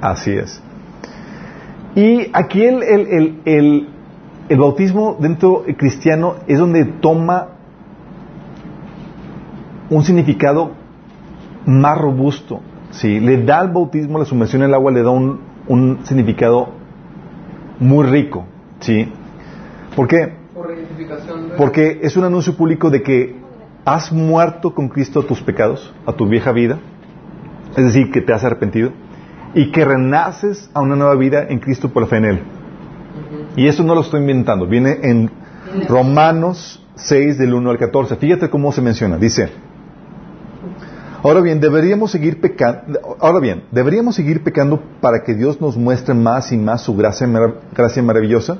así es. Y aquí el, el, el, el, el bautismo dentro cristiano es donde toma un significado más robusto. ¿sí? Le da al bautismo, la sumersión en el agua, le da un, un significado muy rico. ¿sí? ¿Por qué? Por identificación de... Porque es un anuncio público de que has muerto con Cristo a tus pecados, a tu vieja vida, es decir, que te has arrepentido, y que renaces a una nueva vida en Cristo por la fe en Él. Y eso no lo estoy inventando, viene en Romanos 6 del 1 al 14. Fíjate cómo se menciona, dice, Ahora bien, deberíamos seguir pecando, ahora bien, deberíamos seguir pecando para que Dios nos muestre más y más su gracia maravillosa?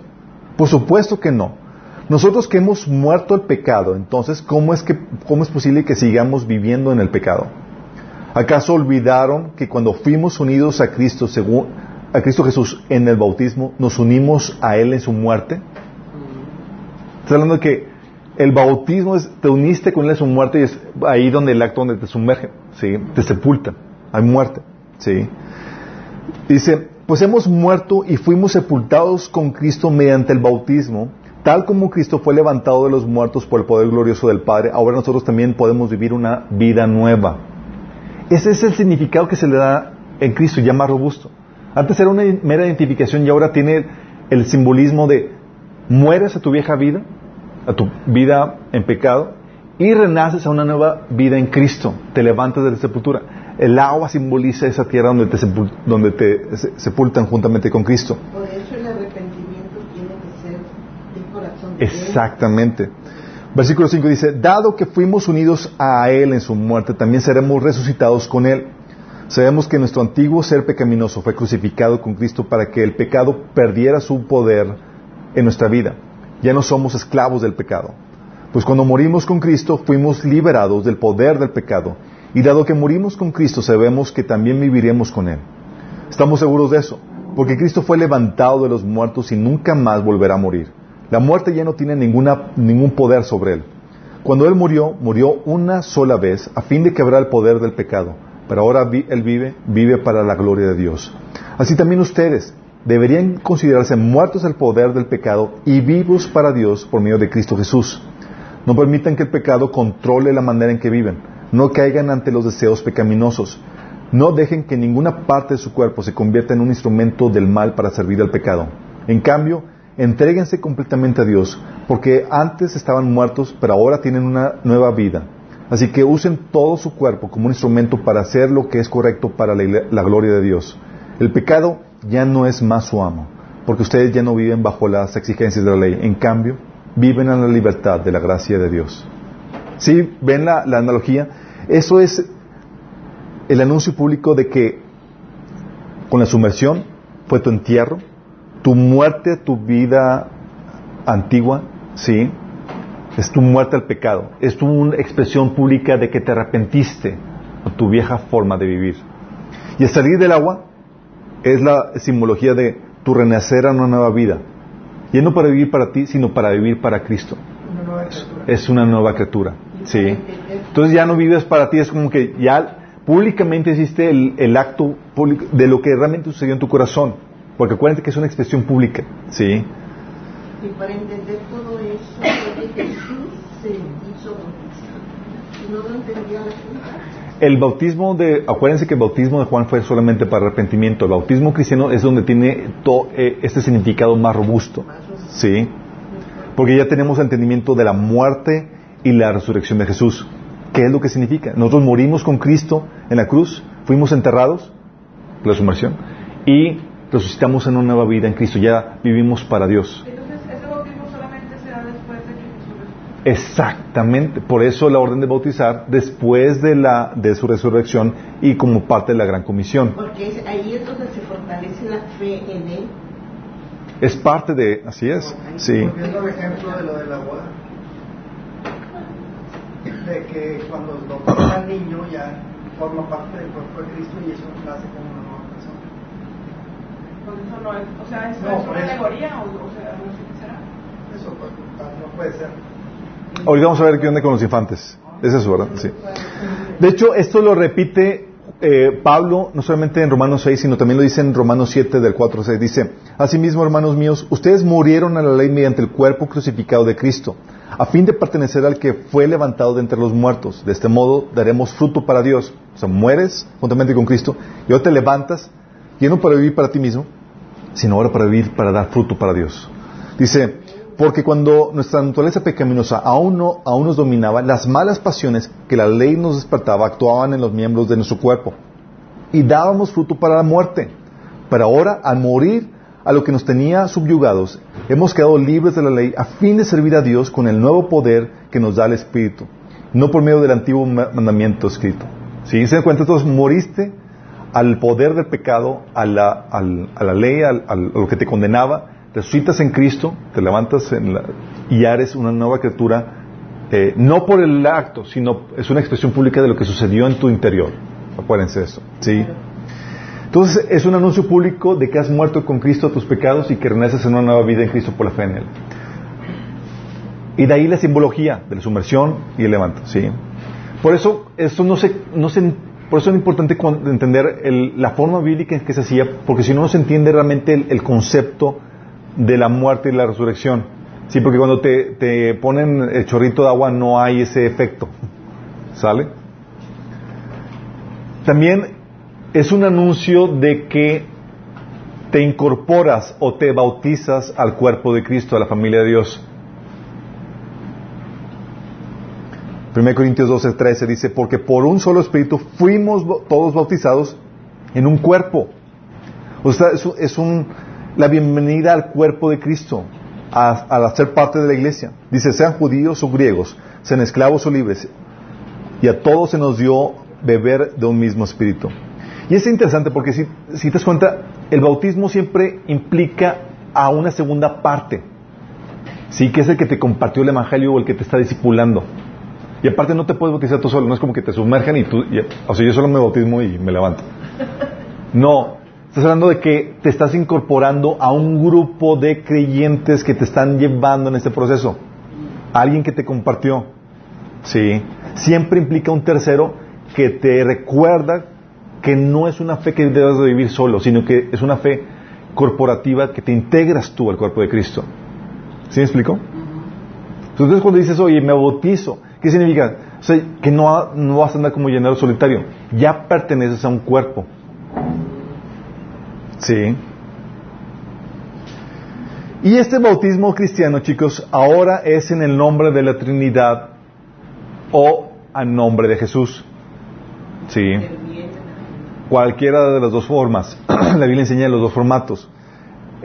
Por supuesto que no. Nosotros que hemos muerto al pecado, entonces, ¿cómo es, que, ¿cómo es posible que sigamos viviendo en el pecado? ¿Acaso olvidaron que cuando fuimos unidos a Cristo, según, a Cristo Jesús en el bautismo, nos unimos a Él en su muerte? Está hablando de que el bautismo es, te uniste con Él en su muerte y es ahí donde el acto donde te sumerge, ¿sí? Te sepulta, hay muerte, ¿sí? Dice, pues hemos muerto y fuimos sepultados con Cristo mediante el bautismo, tal como Cristo fue levantado de los muertos por el poder glorioso del Padre, ahora nosotros también podemos vivir una vida nueva. Ese es el significado que se le da en Cristo, ya más robusto. Antes era una mera identificación y ahora tiene el simbolismo de mueres a tu vieja vida, a tu vida en pecado, y renaces a una nueva vida en Cristo. Te levantas de la sepultura. El agua simboliza esa tierra donde te, sepul- donde te se- sepultan juntamente con Cristo. Por eso el arrepentimiento tiene que ser corazón. de Exactamente. Versículo 5 dice, dado que fuimos unidos a Él en su muerte, también seremos resucitados con Él. Sabemos que nuestro antiguo ser pecaminoso fue crucificado con Cristo para que el pecado perdiera su poder en nuestra vida. Ya no somos esclavos del pecado. Pues cuando morimos con Cristo fuimos liberados del poder del pecado. Y dado que morimos con Cristo sabemos que también viviremos con Él. Estamos seguros de eso, porque Cristo fue levantado de los muertos y nunca más volverá a morir. La muerte ya no tiene ninguna, ningún poder sobre Él. Cuando Él murió, murió una sola vez a fin de quebrar el poder del pecado. Pero ahora vi- Él vive, vive para la gloria de Dios. Así también ustedes deberían considerarse muertos al poder del pecado y vivos para Dios por medio de Cristo Jesús. No permitan que el pecado controle la manera en que viven. No caigan ante los deseos pecaminosos. No dejen que ninguna parte de su cuerpo se convierta en un instrumento del mal para servir al pecado. En cambio, entréguense completamente a Dios, porque antes estaban muertos, pero ahora tienen una nueva vida. Así que usen todo su cuerpo como un instrumento para hacer lo que es correcto para la, gloria de Dios. El pecado ya no es más su amo, porque ustedes ya no viven bajo las exigencias de la ley. En cambio, viven en la libertad de la gracia de Dios. ¿Sí? ¿Ven la, la analogía? Eso es el anuncio público de que con la sumersión fue tu entierro, tu muerte, tu vida antigua, ¿sí? Es tu muerte al pecado. Es tu una expresión pública de que te arrepentiste de tu vieja forma de vivir. Y el salir del agua es la simbología de tu renacer a una nueva vida. Y no para vivir para ti, sino para vivir para Cristo. Una. Es una nueva criatura. Sí. Entonces ya no vives para ti, es como que ya públicamente hiciste el, el acto de lo que realmente sucedió en tu corazón. Porque acuérdate que es una expresión pública. Sí. Y para entender todo eso, que Jesús se hizo bautizar. No lo entendía la gente. El bautismo de, acuérdense que el bautismo de Juan fue solamente para arrepentimiento. El bautismo cristiano es donde tiene to- eh, este significado más robusto. Sí. Porque ya tenemos el entendimiento de la muerte y la resurrección de Jesús. ¿Qué es lo que significa? Nosotros morimos con Cristo en la cruz, fuimos enterrados, la sumersión, y resucitamos en una nueva vida en Cristo. Ya vivimos para Dios. Entonces, ese bautismo solamente se da después de que Jesús resucitó. Exactamente. Por eso la orden de bautizar después de, la, de su resurrección y como parte de la gran comisión. Porque es- ahí es donde se fortalece la fe en Él. Es parte de, así es, sí. Volviendo al ejemplo de lo de la boda, de que cuando lo niño ya forma parte del cuerpo de Cristo y eso lo hace como. Eso no es, o sea, ¿es, No, es una eso. alegoría o, o sea, no sé qué será? Eso pues, no puede ser. Ahorita vamos a ver qué onda con los infantes. Es eso, ¿verdad? Sí. De hecho, esto lo repite eh, Pablo, no solamente en Romanos 6, sino también lo dice en Romanos 7, del 4 al 6. Dice, Asimismo, hermanos míos, ustedes murieron a la ley mediante el cuerpo crucificado de Cristo, a fin de pertenecer al que fue levantado de entre los muertos. De este modo daremos fruto para Dios. O sea, mueres juntamente con Cristo y ahora te levantas, ya no para vivir para ti mismo, sino ahora para vivir, para dar fruto para Dios. Dice, porque cuando nuestra naturaleza pecaminosa aún, no, aún nos dominaba, las malas pasiones que la ley nos despertaba actuaban en los miembros de nuestro cuerpo y dábamos fruto para la muerte. Pero ahora, al morir a lo que nos tenía subyugados, hemos quedado libres de la ley a fin de servir a Dios con el nuevo poder que nos da el Espíritu, no por medio del antiguo ma- mandamiento escrito. Si se dan cuenta, entonces moriste al poder del pecado, a la, a la ley, a lo que te condenaba, resucitas en Cristo, te levantas y eres una nueva criatura, eh, no por el acto, sino es una expresión pública de lo que sucedió en tu interior. Acuérdense de eso. ¿Sí? Entonces es un anuncio público de que has muerto con Cristo a tus pecados y que renaces en una nueva vida en Cristo por la fe en Él. Y de ahí la simbología de la sumersión y el levanto. Por eso, eso no se, no se, por eso es importante entender el- la forma bíblica en que se hacía, porque si no, no se entiende realmente el, el concepto de la muerte y la resurrección. Sí, porque cuando te, te ponen el chorrito de agua no hay ese efecto. ¿Sale? También es un anuncio de que te incorporas o te bautizas al cuerpo de Cristo, a la familia de Dios. 1 Corintios 12, 13 dice, porque por un solo espíritu fuimos todos bautizados en un cuerpo. O sea, es, la bienvenida al cuerpo de Cristo, al ser parte de la iglesia. Dice, sean judíos o griegos, sean esclavos o libres, y a todos se nos dio beber de un mismo espíritu. Y es interesante porque si, si te das cuenta, el bautismo siempre implica a una segunda parte, sí, que es el que te compartió el evangelio o el que te está discipulando. Y aparte no te puedes bautizar tú solo, no es como que te sumerjan y tú, y- o sea, yo solo me bautismo y me levanto. No, estás hablando de que te estás incorporando a un grupo de creyentes que te están llevando en este proceso. Alguien que te compartió. Sí. Siempre implica un tercero que te recuerda que no es una fe que debes de vivir solo, sino que es una fe corporativa que te integras tú al cuerpo de Cristo. ¿Sí me explico? Entonces cuando dices, oye, me bautizo, ¿qué significa? O sea, que no, no vas a andar como llenero solitario, ya perteneces a un cuerpo. Sí. Y este bautismo cristiano, chicos, ahora es en el nombre de la Trinidad o a nombre de Jesús. Sí. Cualquiera de las dos formas. la Biblia enseña los dos formatos.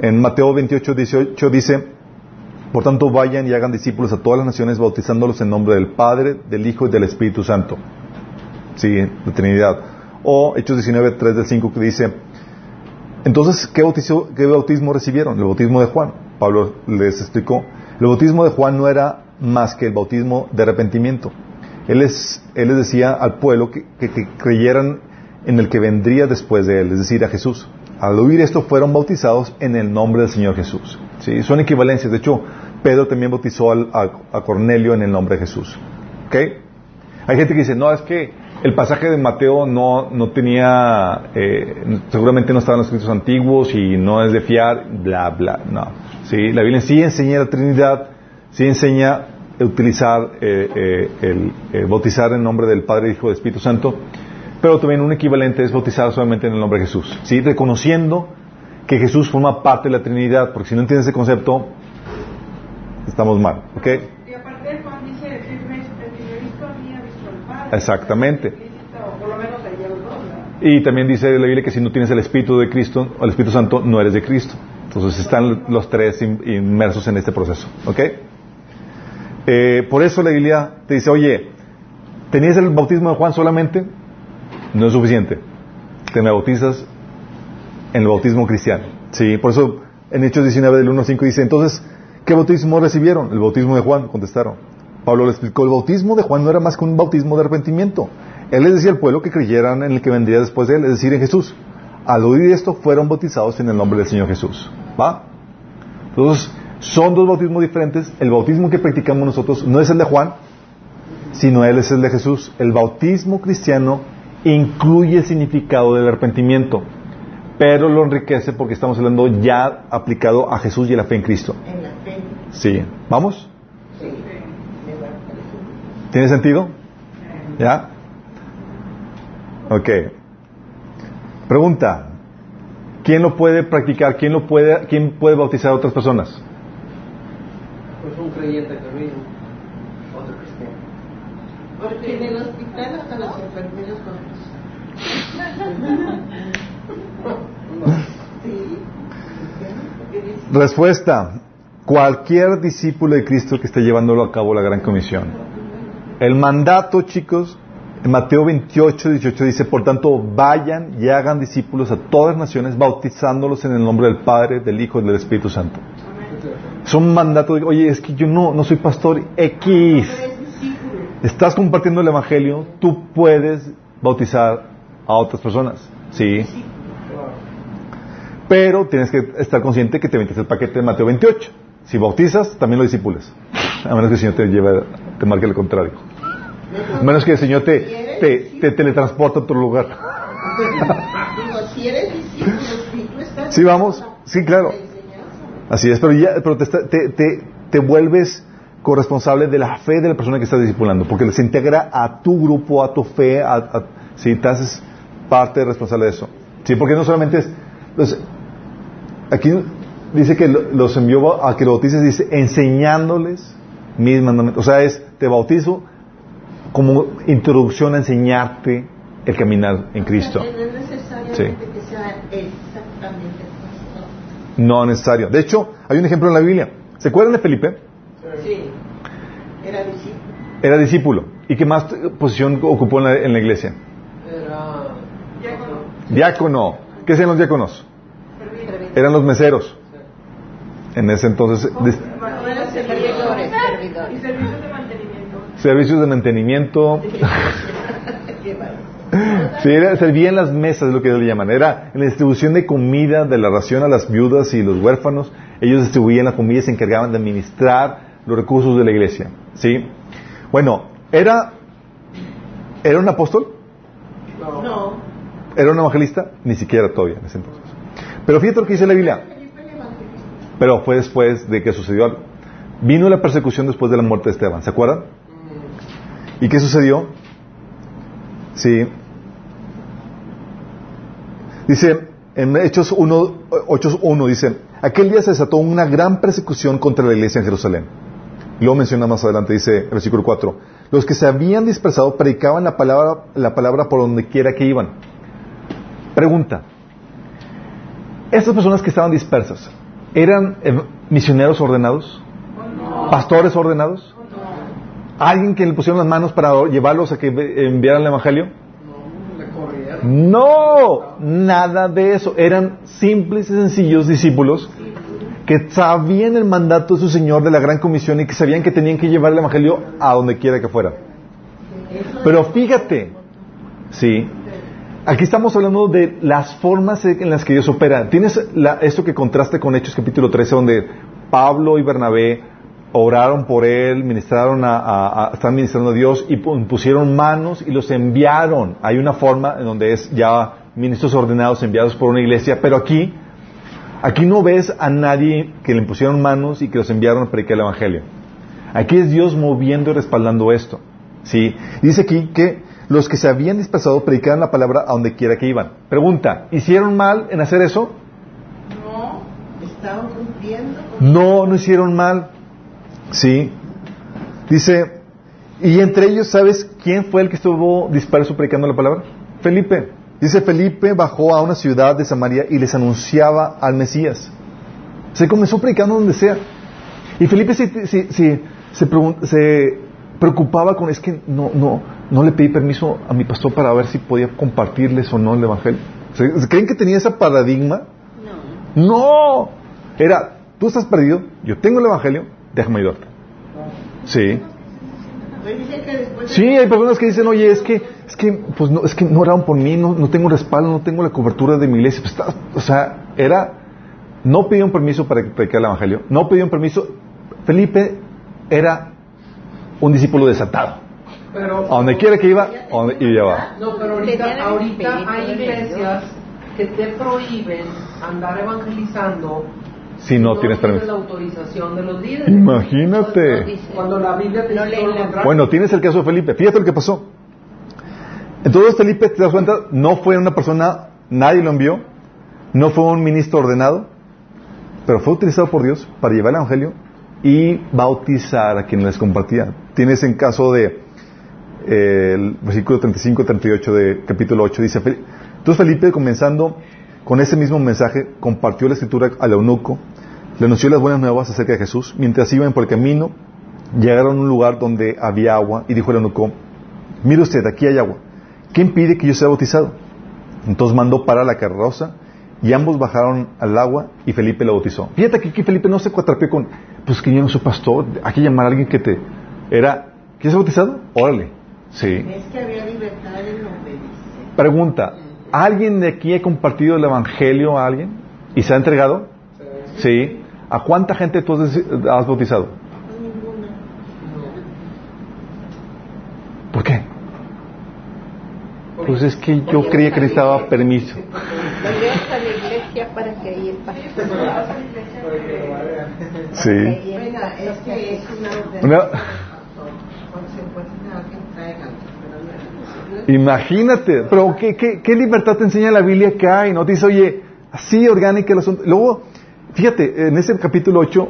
En Mateo 28, 18 dice, por tanto vayan y hagan discípulos a todas las naciones bautizándolos en nombre del Padre, del Hijo y del Espíritu Santo. Sí, la Trinidad. O Hechos 19, 3 del 5 que dice, entonces, ¿qué, bautizo- ¿qué bautismo recibieron? El bautismo de Juan. Pablo les explicó. El bautismo de Juan no era más que el bautismo de arrepentimiento. Él les, decía al pueblo que- que creyeran en el que vendría después de él, es decir, a Jesús. Al oír esto fueron bautizados en el nombre del Señor Jesús. ¿Sí? Son equivalencias. De hecho, Pedro también bautizó a, Cornelio en el nombre de Jesús. ¿Ok? Hay gente que dice, no, es que el pasaje de Mateo no, no tenía, eh, seguramente no estaban los escritos antiguos y no es de fiar, bla, bla, no. ¿Sí? La Biblia sí enseña la Trinidad, sí enseña utilizar, eh, eh, el, bautizar en nombre del Padre, Hijo y Espíritu Santo, pero también un equivalente es bautizar solamente en el nombre de Jesús, ¿sí? Reconociendo que Jesús forma parte de la Trinidad, porque si no entiendes ese concepto, estamos mal, ¿ok? Y aparte Juan dice, el que me- el que me ha visto a mí ha visto al Padre. Exactamente. Y también dice la Biblia que si no tienes el Espíritu de Cristo o el Espíritu Santo, no eres de Cristo. Entonces están los tres in- inmersos en este proceso. ¿Ok? Eh, por eso la Biblia te dice, oye, ¿tenías el bautismo de Juan solamente? No es suficiente. Te me bautizas en el bautismo cristiano. Sí, por eso en Hechos 19 del 1 al 5 dice, entonces, ¿qué bautismo recibieron? El bautismo de Juan, contestaron. Pablo le explicó, el bautismo de Juan no era más que un bautismo de arrepentimiento. Él les decía al pueblo que creyeran en el que vendría después de él, es decir, en Jesús. Al oír esto, fueron bautizados en el nombre del Señor Jesús. ¿Va? Entonces, son dos bautismos diferentes. El bautismo que practicamos nosotros no es el de Juan, sino él es el de Jesús. El bautismo cristiano incluye el significado del arrepentimiento, pero lo enriquece porque estamos hablando ya aplicado a Jesús y a la fe en Cristo. En la fe. Sí. ¿Vamos? Sí. ¿Tiene sentido? ¿Ya? Ok. Pregunta. ¿Quién lo puede practicar? ¿Quién lo puede, quién puede bautizar a otras personas? Pues un creyente también, otro cristiano. Porque en el hospital hasta los enfermeros bautizan. Sí. Porque dice, Respuesta. Cualquier discípulo de Cristo que esté llevándolo a cabo la gran comisión. El mandato, chicos, en Mateo 28, 18 dice, por tanto, vayan y hagan discípulos a todas las naciones, bautizándolos en el nombre del Padre, del Hijo y del Espíritu Santo. Es un mandato de, oye, es que yo no, no soy pastor X. Estás compartiendo el Evangelio, tú puedes bautizar a otras personas. Sí. Pero tienes que estar consciente que te metes el paquete de Mateo 28. Si bautizas, también lo discipulas. A menos que el Señor te lleve, te marque lo contrario. A menos que el Señor te, te, te teletransporte a otro lugar. Si si. Sí, vamos. Sí, claro. Así es, pero, ya, pero te, te, te, vuelves corresponsable de la fe de la persona que estás discipulando, porque se integra a tu grupo, a tu fe, a, sí, te haces parte responsable de eso. Sí, porque no solamente es... los- aquí dice que lo- los envió a que lo bautices, dice, enseñándoles mis mandamientos. O sea, es, te bautizo como introducción a enseñarte el caminar en Cristo. No es necesariamente que sea exactamente pastor. No necesario. De hecho, hay un ejemplo en la Biblia. ¿Se acuerdan de Felipe? Sí. Era discípulo. Era discípulo. ¿Y qué más posición ocupó en la, en la iglesia? Diácono. ¿Qué hacían los diáconos? Eran los meseros. En ese entonces, servidores. Y servicios de mantenimiento. servicios de mantenimiento. Sí, servían las mesas, es lo que ellos le llaman. Era en la distribución de comida, de la ración a las viudas y los huérfanos. Ellos distribuían la comida y se encargaban de administrar los recursos de la iglesia. ¿Sí? Bueno, ¿era, ¿era un apóstol? No. ¿Era un evangelista? Ni siquiera todavía en ese entonces. Pero fíjate lo que dice la Biblia. Pero fue después de que sucedió algo. Vino la persecución después de la muerte de Esteban, ¿se acuerdan? ¿Y qué sucedió? Sí. Dice, en Hechos 1, Hechos 1 dice, aquel día se desató una gran persecución contra la iglesia en Jerusalén. Luego menciona más adelante, dice el versículo 4, los que se habían dispersado predicaban la palabra, la palabra por donde quiera que iban. Pregunta, estas personas que estaban dispersas, ¿eran eh, misioneros ordenados? ¿Pastores ordenados? ¿Alguien que le pusieron las manos para llevarlos a que enviaran el Evangelio? No, nada de eso. Eran simples y sencillos discípulos que sabían el mandato de su Señor de la gran comisión y que sabían que tenían que llevar el Evangelio a donde quiera que fuera. Pero fíjate, sí, aquí estamos hablando de las formas en las que Dios opera. Tienes la- esto que contraste con Hechos capítulo 13, donde Pablo y Bernabé oraron por él, ministraron a, están ministrando a Dios y pu- pusieron manos y los enviaron. Hay una forma en donde es ya ministros ordenados enviados por una iglesia, pero aquí, aquí no ves a nadie que le pusieron manos y que los enviaron a predicar el Evangelio. Aquí es Dios moviendo y respaldando esto. ¿sí? Dice aquí que los que se habían dispersado predicaban la palabra a donde quiera que iban. Pregunta, ¿hicieron mal en hacer eso? No. Estaban cumpliendo con No, no hicieron mal. Sí. Dice, y entre ellos, ¿sabes quién fue el que estuvo disperso predicando la palabra? Felipe. Dice, Felipe bajó a una ciudad de Samaria y les anunciaba al Mesías. Se comenzó predicando donde sea. Y Felipe se, se, se, se preocupaba con, es que no, no, no le pedí permiso a mi pastor para ver si podía compartirles o no el Evangelio. ¿Se- ¿Creen que tenía ese paradigma? No. No. Era, tú estás perdido, yo tengo el Evangelio, déjame ayudarte. Sí. Sí, hay personas que dicen, oye, es que, es que, pues no, es que no oraron por mí, no, no tengo respaldo, no tengo la cobertura de mi iglesia. Pues, está- o sea, era, no pidieron permiso para predicar el Evangelio, no pidieron permiso. Felipe era un discípulo desatado. Pero, A donde quiera que iba, a donde iba. No, pero ahorita, ahorita hay iglesias que te prohíben andar evangelizando Si no tienes permiso. la autorización de los líderes. Imagínate. Cuando la Biblia te No dice lo. Bueno, tienes el caso de Felipe. Fíjate lo que pasó. Entonces Felipe, te das cuenta, no fue una persona, nadie lo envió, no fue un ministro ordenado, pero fue utilizado por Dios para llevar el Evangelio y bautizar a quienes les compartía. Tienes en caso de eh, el versículo 35-38 de capítulo 8, dice, entonces Felipe comenzando con ese mismo mensaje, compartió la escritura al eunuco, le anunció las buenas nuevas acerca de Jesús, mientras iban por el camino, llegaron a un lugar donde había agua y dijo el eunuco, mire usted, aquí hay agua, ¿qué impide que yo sea bautizado? Entonces mandó parar la carroza y ambos bajaron al agua y Felipe lo bautizó. Fíjate que aquí Felipe no se cuatrapeó con, pues que yo no soy pastor, hay que llamar a alguien que te... Era, ¿quieres ser bautizado? Órale. Sí. Es que había libertad en obedecer. Pregunta, ¿alguien de aquí ha compartido el Evangelio a alguien? ¿Y se ha entregado? Sí. ¿A cuánta gente tú has has bautizado? Ninguna. ¿Por qué? Pues es que yo creía que necesitaba permiso. Volví hasta la iglesia para que ahí el pastor. Sí. Ahí el Bueno, pastor es que es una Una- ordenación. Cuando se encuentren a alguien, tráiganlo. Pero no- Imagínate, pero ¿qué, qué, qué libertad te enseña la Biblia que hay? No te dice, oye, así orgánica el asunto. Luego, fíjate, en ese capítulo 8,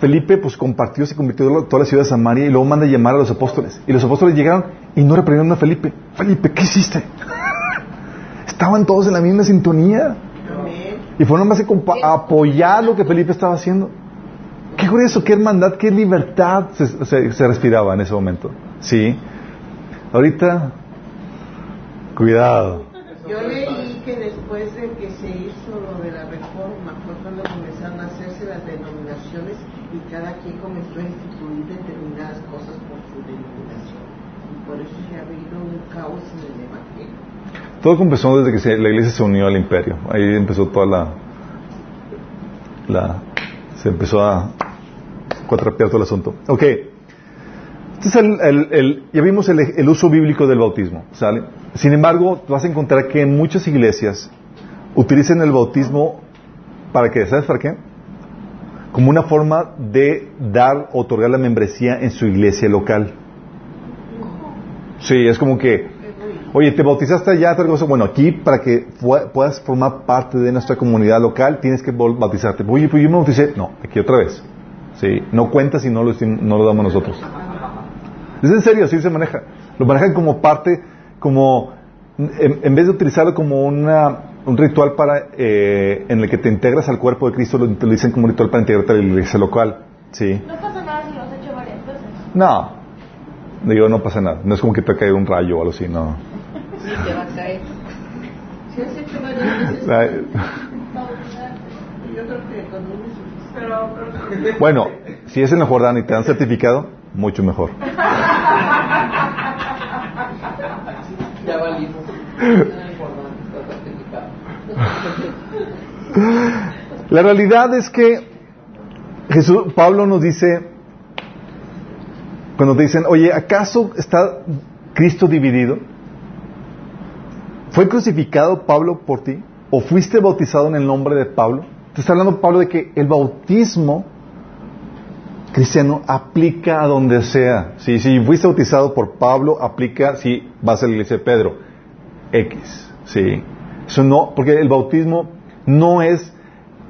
Felipe pues compartió, se convirtió toda la ciudad de Samaria y luego manda a llamar a los apóstoles. Y los apóstoles llegaron y no reprendieron a Felipe. Felipe, ¿qué hiciste? Estaban todos en la misma sintonía. Y fueron más a apoyar lo que Felipe estaba haciendo. Qué curioso, qué hermandad, qué libertad se- se respiraba en ese momento. Sí. Ahorita, cuidado. Yo leí que después de que se hizo lo de la reforma fue cuando comenzaron a hacerse las denominaciones y cada quien comenzó a instituir determinadas cosas por su denominación. Y por eso se ha habido un caos en el Evangelio. Todo comenzó desde que la iglesia se unió al imperio. Ahí empezó toda la... la se empezó a cuatrapear todo el asunto. Ok. Este es el, el- ya vimos el, el uso bíblico del bautismo. ¿sale? Sin embargo, vas a encontrar que en muchas iglesias utilizan el bautismo para qué? ¿Sabes para qué? Como una forma de dar, otorgar la membresía en su iglesia local. Sí, es como que, oye, te bautizaste allá, tal cosa. Bueno, aquí para que puedas formar parte de nuestra comunidad local, tienes que bautizarte. Oye, pues yo me bauticé. No, aquí otra vez. Sí, no cuenta si no lo, no lo damos nosotros. Es en serio, así se maneja. Lo manejan como parte, como, en, en vez de utilizarlo como una, un ritual para, eh, en el que te integras al cuerpo de Cristo, lo utilizan como un ritual para integrarte a la iglesia local. Sí. No pasa nada si lo has hecho varias veces. No. Digo, no pasa nada. No es como que te cae un rayo o algo así, no. Sí, te va a caer. Se has hecho varias veces. Pero, pero Bueno, si es en el Jordán y te dan certificado, mucho mejor. La realidad es que Jesús, Pablo nos dice, cuando te dicen, oye, ¿acaso está Cristo dividido? ¿Fue crucificado Pablo por ti? ¿O fuiste bautizado en el nombre de Pablo? Te está hablando Pablo de que el bautismo cristiano aplica a donde sea. Si, si fuiste bautizado por Pablo, aplica si vas a la iglesia de Pedro. X. Sí. Eso no, porque el bautismo no es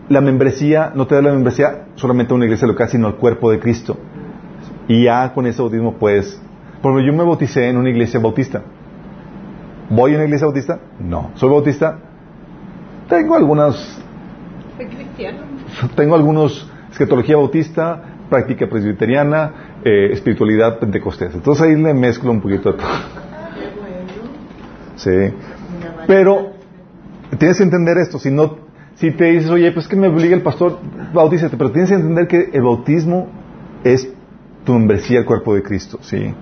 la membresía, no te da la membresía solamente a una iglesia local, sino al cuerpo de Cristo. Y ya con ese bautismo puedes. Porque yo me bauticé en una iglesia bautista. ¿Voy a una iglesia bautista? No. ¿Soy bautista? Tengo algunas Soy cristiano. tengo algunos escatología bautista, práctica presbiteriana, eh, espiritualidad pentecostés. Entonces ahí le mezclo un poquito de todo. Sí. Pero tienes que entender esto. Si no, si te dices, oye, pues que me obliga el pastor, bautízate. Pero tienes que entender que el bautismo es tu membresía al cuerpo de Cristo. Sí.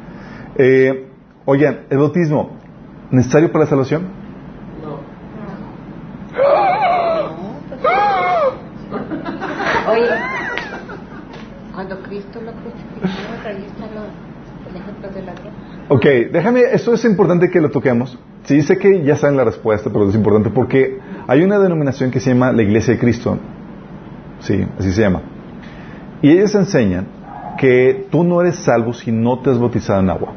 Eh, el bautismo necesario para la salvación. No. Oye, cuando. Ok, déjame, esto es importante que lo toquemos. Sí, sé que ya saben la respuesta, pero es importante porque hay una denominación que se llama la Iglesia de Cristo. Sí, así se llama. Y ellos enseñan que tú no eres salvo si no te has bautizado en agua.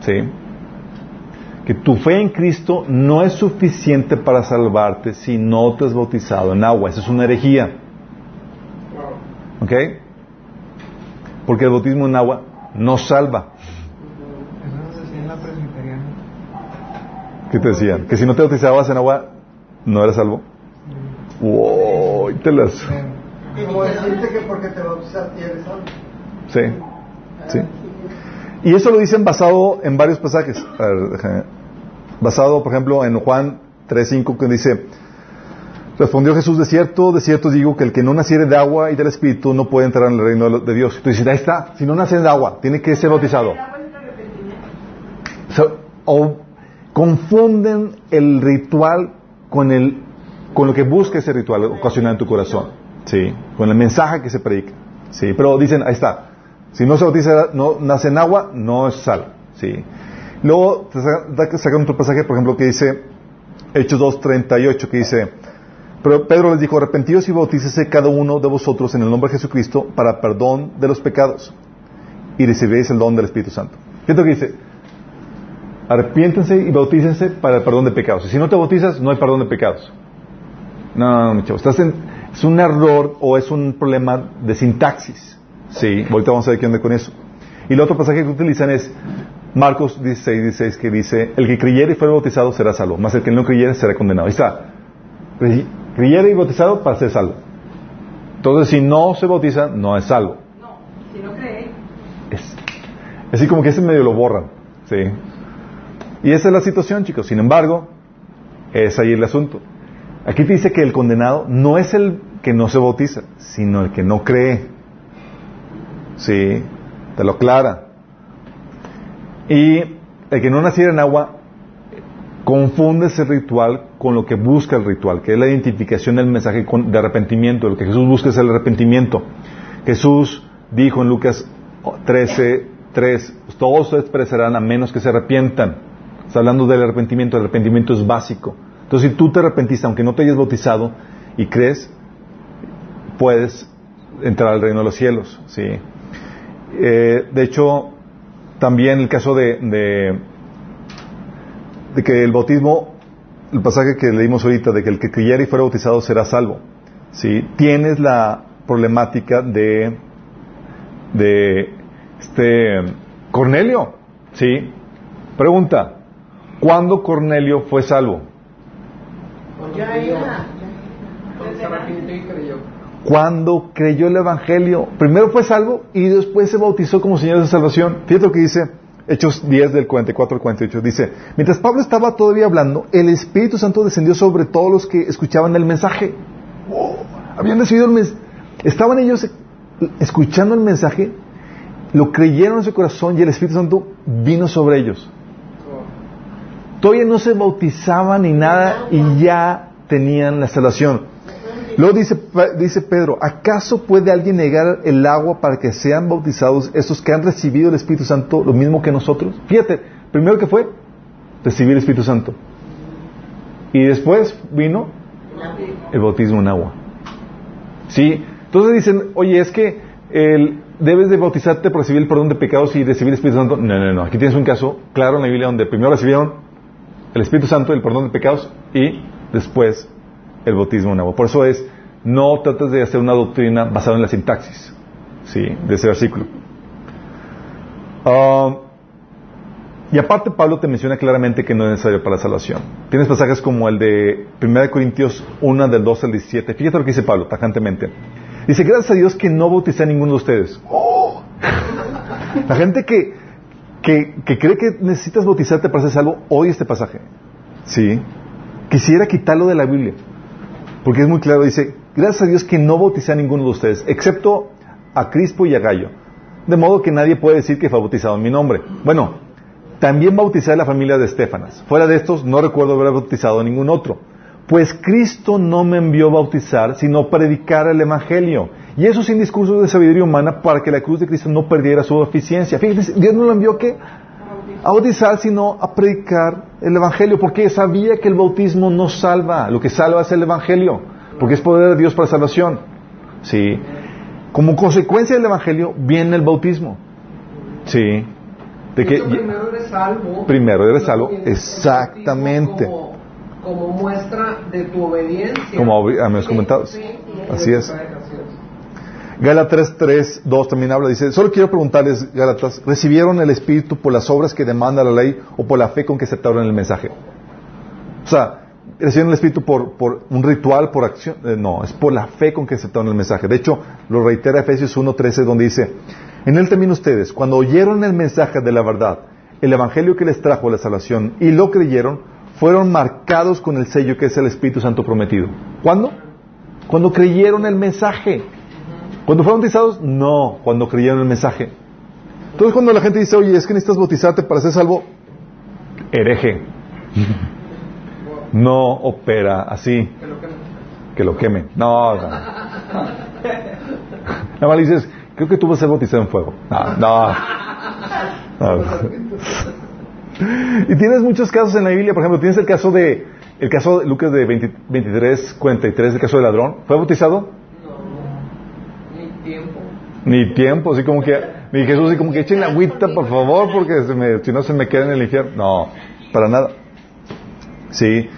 ¿Sí? Que tu fe en Cristo no es suficiente para salvarte si no te has bautizado en agua. Eso es una herejía. ¿Ok? Porque el bautismo en agua no salva. Eso nos decía en la presbiteriana. ¿Qué te decían? Que si no te bautizabas en agua, no eras salvo. Wow, te las... Como decirte que porque te bautizaste eres salvo. Sí, sí. Y eso lo dicen basado en varios pasajes. A ver, déjame. Basado, por ejemplo, en Juan 3.5 que dice, respondió Jesús, de cierto, de cierto digo que el que no naciere de agua y del Espíritu no puede entrar en el reino de Dios. Tú dices, ahí está, si no nace de agua, tiene que ser bautizado. O confunden el ritual con el con lo que busca ese ritual ocasionar en tu corazón, sí, con el mensaje que se predica, sí, pero dicen, ahí está, si no se bautiza, no nace en agua, no es sal, sí. Luego sacan otro pasaje, por ejemplo, que dice Hechos 2.38, que dice, pero Pedro les dijo, arrepentidos y bautícese cada uno de vosotros en el nombre de Jesucristo para perdón de los pecados y recibiréis el don del Espíritu Santo. Fíjate que dice, arrepiéntense y bautícense para el perdón de pecados. Y si no te bautizas, no hay perdón de pecados. No, no, no, chavo, estás en- es un error o es un problema de sintaxis. Sí, ahorita vamos a ver qué onda con eso. Y el otro pasaje que utilizan es Marcos 16, 16, que dice, el que creyere y fuere bautizado será salvo, más el que no creyere será condenado. Ahí está. Cre- Creyere y bautizado para ser salvo. Entonces, si no se bautiza, no es salvo. No, si no cree, Es, así como que ese medio lo borran. ¿sí? Y esa es la situación, chicos. Sin embargo, es ahí el asunto. Aquí te dice que el condenado no es el que no se bautiza, sino el que no cree. Sí, te lo aclara. Y el que no naciera en agua confunde ese ritual con lo que busca el ritual, que es la identificación del mensaje de arrepentimiento. Lo que Jesús busca es el arrepentimiento. Jesús dijo en Lucas 13, 3, todos ustedes perecerán a menos que se arrepientan. Está hablando del arrepentimiento, el arrepentimiento es básico. Entonces, si tú te arrepentiste, aunque no te hayas bautizado y crees, puedes entrar al reino de los cielos. ¿sí? Eh, de hecho, también el caso de, de que el bautismo, el pasaje que leímos ahorita, de que el que creyera y fuera bautizado será salvo. ¿sí? Tienes la problemática de, de este Cornelio. ¿sí? Pregunta, ¿cuándo Cornelio fue salvo? Cuando creyó. Cuando creyó el Evangelio, primero fue salvo y después se bautizó como Señor de salvación. Fíjate lo que dice Hechos 10 del 44 al 48. Dice, mientras Pablo estaba todavía hablando, el Espíritu Santo descendió sobre todos los que escuchaban el mensaje. Habían recibido el mensaje. Estaban ellos escuchando el mensaje, lo creyeron en su corazón y el Espíritu Santo vino sobre ellos. Todavía no se bautizaban ni nada y ya tenían la salvación. Luego dice, dice Pedro, ¿acaso puede alguien negar el agua para que sean bautizados estos que han recibido el Espíritu Santo lo mismo que nosotros? Fíjate, primero que fue recibir el Espíritu Santo. Y después vino el bautismo en agua. ¿Sí? Entonces dicen, oye, es que el- debes de bautizarte por recibir el perdón de pecados y recibir el Espíritu Santo. No, no, no. Aquí tienes un caso claro en la Biblia donde primero recibieron el Espíritu Santo, el perdón de pecados, y después el bautismo en agua. Por eso es, no trates de hacer una doctrina basada en la sintaxis, ¿sí? De ese versículo. Ah, y aparte Pablo te menciona claramente que no es necesario para la salvación. Tienes pasajes como el de 1 Corintios 1 del 12 al 17. Fíjate lo que dice Pablo, tajantemente. Dice, gracias a Dios que no bauticé a ninguno de ustedes. ¡Oh! La gente que, que, que cree que necesitas bautizarte para ser salvo, oye este pasaje. ¿Sí? Quisiera quitarlo de la Biblia. Porque es muy claro, dice, gracias a Dios que no bauticé a ninguno de ustedes, excepto a Crispo y a Gallo. De modo que nadie puede decir que fue bautizado en mi nombre. Bueno, también bauticé a la familia de Estefanas. Fuera de estos, no recuerdo haber bautizado a ningún otro. Pues Cristo no me envió a bautizar, sino predicar el Evangelio. Y eso sin discursos de sabiduría humana para que la cruz de Cristo no perdiera su eficiencia. Fíjense, Dios no lo envió a qué? A bautizar, sino a predicar el Evangelio, porque sabía que el bautismo no salva, lo que salva es el Evangelio, porque es poder de Dios para salvación. Sí. Como consecuencia del Evangelio viene el bautismo. Sí. De que, primero eres salvo. Primero eres exactamente. Como, como muestra de tu obediencia. Como habíamos Sí, comentado. sí, Así es. Gálatas 3, 2 también habla, dice, solo quiero preguntarles, Gálatas, ¿recibieron el Espíritu por las obras que demanda la ley o por la fe con que aceptaron el mensaje? O sea, ¿recibieron el Espíritu por, por un ritual, por acción? Eh, no, es por la fe con que aceptaron el mensaje. De hecho, lo reitera Efesios 1, 13, donde dice, en él también ustedes, cuando oyeron el mensaje de la verdad, el Evangelio que les trajo la salvación, y lo creyeron, fueron marcados con el sello que es el Espíritu Santo prometido. ¿Cuándo? Cuando creyeron el mensaje. ¿Cuando fueron bautizados? No, cuando creyeron el mensaje. Entonces cuando la gente dice, oye, es que necesitas bautizarte para ser salvo, hereje. No opera así. Que lo que Que lo quemen. No, no. Nada más le dices, creo que tú vas a ser bautizado en fuego. No, no. No. Y tienes muchos casos en la Biblia, por ejemplo, tienes el caso de el caso de Lucas de 20 23, 43, el caso del ladrón. ¿Fue bautizado? No. Ni tiempo. Ni tiempo, así como que, ni Jesús, así como que echen la agüita, por favor, porque se me- si no se me queda en el infierno. No, para nada. Sí,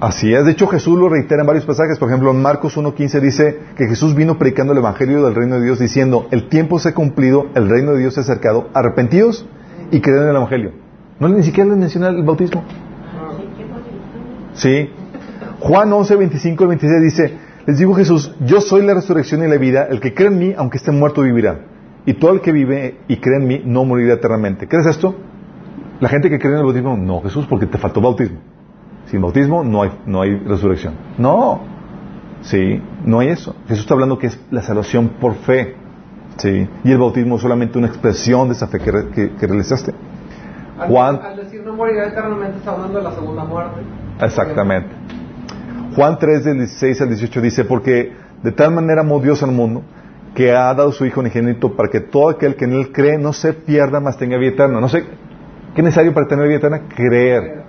así es. De hecho, Jesús lo reitera en varios pasajes. Por ejemplo, en Marcos 1.15 dice que Jesús vino predicando el evangelio del reino de Dios, diciendo: El tiempo se ha cumplido, el reino de Dios se ha acercado, arrepentidos y creed en el evangelio. No ni siquiera les menciona el bautismo. Sí. Juan 11, 25 al 26 dice, les digo Jesús, yo soy la resurrección y la vida, el que cree en mí, aunque esté muerto, vivirá. Y todo el que vive y cree en mí, no morirá eternamente. ¿Crees esto? La gente que cree en el bautismo, no, Jesús, porque te faltó bautismo. Sin bautismo no hay, no hay resurrección. No. Sí, no hay eso. Jesús está hablando que es la salvación por fe. Sí. Y el bautismo es solamente una expresión de esa fe que, re- que- que realizaste. Al, Juan. al decir no morirá eternamente, está hablando de la segunda muerte. Exactamente. Juan 3 del 16 al 18 dice, porque de tal manera amó Dios al mundo que ha dado su Hijo unigénito para que todo aquel que en él cree no se pierda, mas tenga vida eterna. No sé, ¿qué es necesario para tener vida eterna? Creer.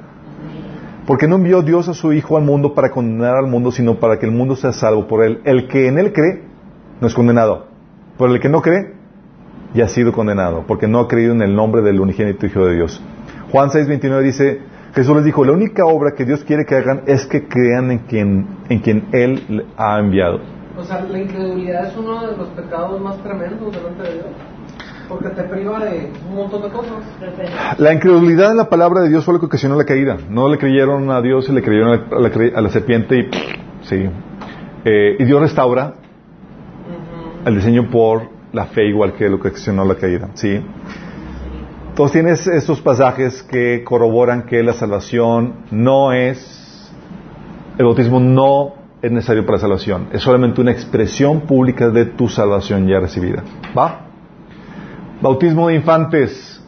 Porque no envió Dios a su Hijo al mundo para condenar al mundo, sino para que el mundo sea salvo por él. El que en él cree no es condenado. Pero el que no cree ya ha sido condenado, porque no ha creído en el nombre del unigénito Hijo de Dios. Juan 6, 29 dice, Jesús les dijo, la única obra que Dios quiere que hagan es que crean en quien, en quien Él ha enviado. O sea, la incredulidad es uno de los pecados más tremendos delante de Dios. Porque te priva de un montón de cosas. La incredulidad en la palabra de Dios fue lo que ocasionó la caída. No le creyeron a Dios y le creyeron a la, a la- a la serpiente y sí. Eh, y Dios restaura el diseño por la fe igual que lo que ocasionó la caída. Sí. Entonces tienes estos pasajes que corroboran que la salvación no es, el bautismo no es necesario para la salvación, es solamente una expresión pública de tu salvación ya recibida. ¿Va? Bautismo de infantes.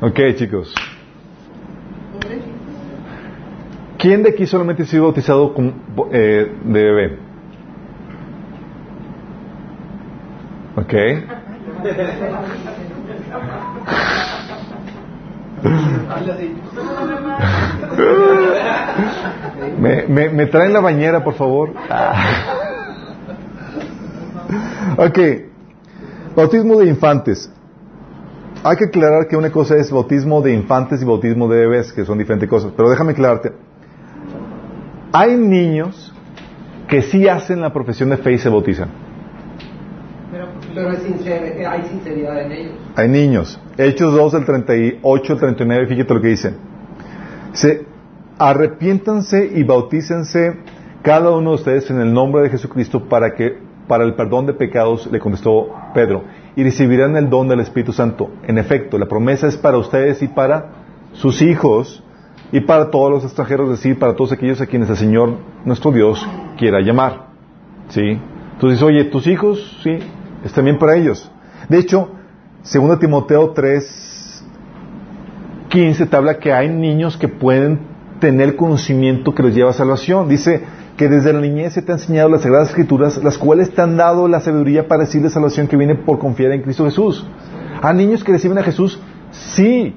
Ok, chicos. ¿Quién de aquí solamente ha sido bautizado eh, de bebé? Ok. Me, me, traen la bañera, por favor. Ok. Bautismo de infantes. Hay que aclarar que una cosa es bautismo de infantes y bautismo de bebés, que son diferentes cosas. Pero déjame aclararte. Hay niños que sí hacen la profesión de fe y se bautizan. Pero es sincer- eh, hay sinceridad en ellos. Hay niños. Hechos 2 del 38 al 39, fíjate lo que dice. Se arrepiéntanse y bautícense cada uno de ustedes en el nombre de Jesucristo para que para el perdón de pecados, le contestó Pedro, y recibirán el don del Espíritu Santo. En efecto, la promesa es para ustedes y para sus hijos y para todos los extranjeros, es decir, para todos aquellos a quienes el Señor nuestro Dios quiera llamar. ¿Sí? Entonces, oye, tus hijos, sí, es también para ellos. De hecho, 2 Timoteo 3, 15 te habla que hay niños que pueden tener conocimiento que los lleva a salvación. Dice que desde la niñez se te han enseñado las Sagradas Escrituras, las cuales te han dado la sabiduría para decir la salvación que viene por confiar en Cristo Jesús. ¿A niños que reciben a Jesús? Sí.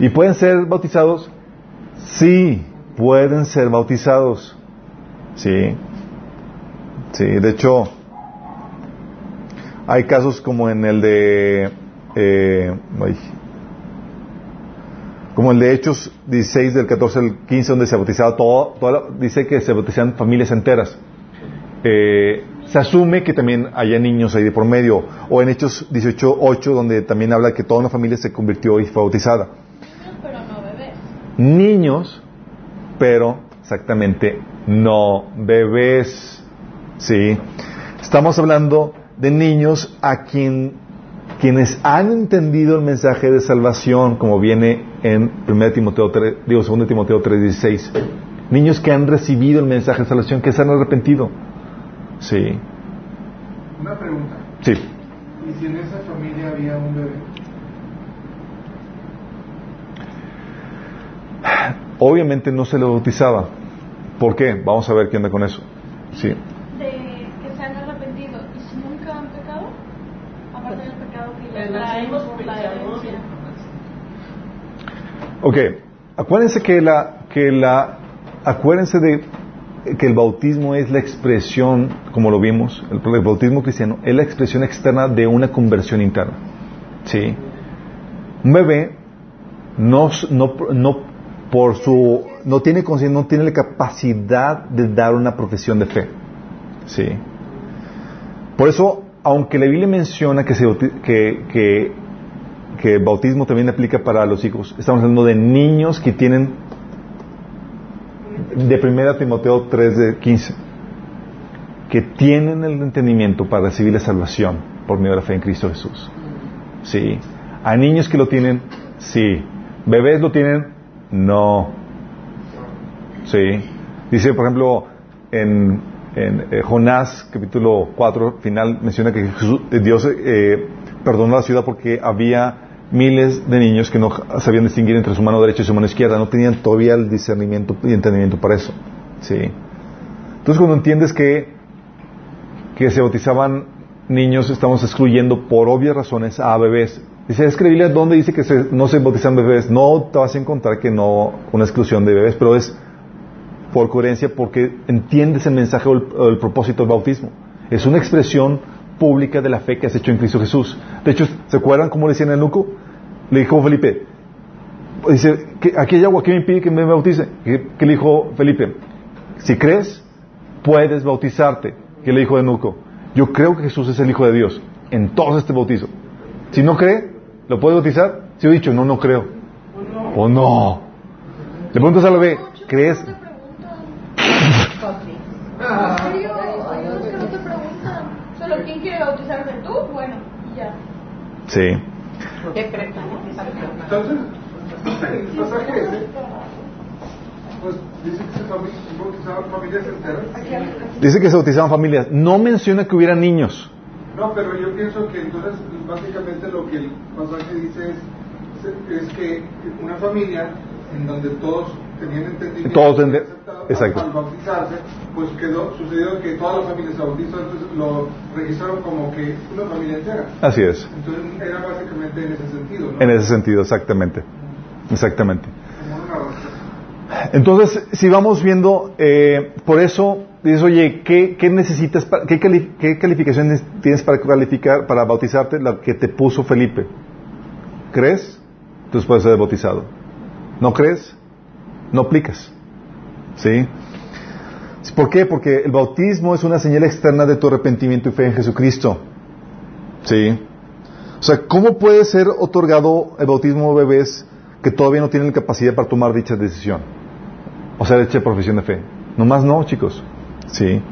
¿Y pueden ser bautizados? Sí, pueden ser bautizados. Sí. Sí, de hecho, hay casos como en el de... eh, ay, como el de Hechos 16 del 14 al 15 donde se bautizaba todo, toda la- dice que se bautizaban familias enteras. Eh, se asume que también haya niños ahí de por medio. O en Hechos 18, 8 donde también habla que toda una familia se convirtió y fue bautizada. pero no bebés. Niños, pero exactamente no bebés. ¿Sí? Estamos hablando de niños a quien, quienes han entendido el mensaje de salvación, como viene en 1 Timoteo 3, digo, 2 Timoteo 3:16. Niños que han recibido el mensaje de salvación, que se han arrepentido. Sí. Una pregunta. Sí. ¿Y si en esa familia había un bebé? Obviamente no se le bautizaba. ¿Por qué? Vamos a ver qué onda con eso. Sí. de que se han arrepentido y si nunca han pecado, aparte del pecado que ya Pero traemos la. Ok, acuérdense que la, que la, acuérdense de que el bautismo es la expresión, como lo vimos, el, el bautismo cristiano es la expresión externa de una conversión interna. ¿Sí? Un bebé no, no, no por su, no tiene no tiene la capacidad de dar una profesión de fe. ¿Sí? Por eso, aunque la Biblia menciona que, que, que, el bautismo también aplica para los hijos, estamos hablando de niños que tienen de 1 Timoteo 3 de 15, que tienen el entendimiento para recibir la salvación por medio de la fe en Cristo Jesús. Sí. Hay niños que lo tienen, sí. Bebés lo tienen, no. Sí. Dice, por ejemplo, en, en eh, Jonás, capítulo 4, final, menciona que Jesús- eh, Dios eh, perdonó la ciudad porque había miles de niños que no sabían distinguir entre su mano derecha y su mano izquierda, no tenían todavía el discernimiento y entendimiento para eso. Sí. Entonces, cuando entiendes que, que se bautizaban niños, estamos excluyendo por obvias razones a bebés. Dice, es que la Biblia, ¿dónde dice que se- no se bautizan bebés? No te vas a encontrar que no, una exclusión de bebés, pero es por coherencia porque entiendes el mensaje o el, o el propósito del bautismo. Es una expresión pública de la fe que has hecho en Cristo Jesús. De hecho, ¿se acuerdan cómo le decían a Eunuco? Le dijo Felipe, dice, "¿Qué- aquí hay agua, ¿qué me impide que me bautice? ¿Qué, qué le dijo Felipe? Si crees, puedes bautizarte. ¿Qué le dijo Eunuco? Yo creo que Jesús es el Hijo de Dios. Entonces te bautizo. Si no cree, ¿lo puede bautizar? Si he dicho, no, no creo. ¿O no? Le preguntas al bebé, ¿crees? No te preguntan. ¿En serio? Hay unos que no te preguntan. Solo quién quiere bautizarse tú, bueno, y ya. Sí. Entonces, el pasaje ese, pues dice que se bautizaban familias enteras. Dice que se bautizaban familias. No menciona que hubiera niños. No, pero yo pienso que entonces básicamente lo que el pasaje dice es, es que una familia en donde todos tenían entendimiento Todos ente- exacto. al, bautizarse, pues quedó, sucedió que toda la familia se entonces lo registraron como que una familia entera. Así es. Entonces era básicamente en ese sentido, ¿no? En ese sentido, exactamente. Exactamente. Entonces, si vamos viendo, eh, por eso dices, oye, ¿qué, qué necesitas, para- qué, cali- qué calificaciones tienes para calificar, para bautizarte? La que te puso Felipe. ¿Crees? Entonces puedes ser bautizado. ¿No crees? No aplicas. ¿Sí? ¿Por qué? Porque el bautismo es una señal externa de tu arrepentimiento y fe en Jesucristo. ¿Sí? O sea, ¿cómo puede ser otorgado el bautismo a bebés que todavía no tienen capacidad para tomar dicha decisión? O sea, dicha profesión de fe. Nomás no, chicos. Sí.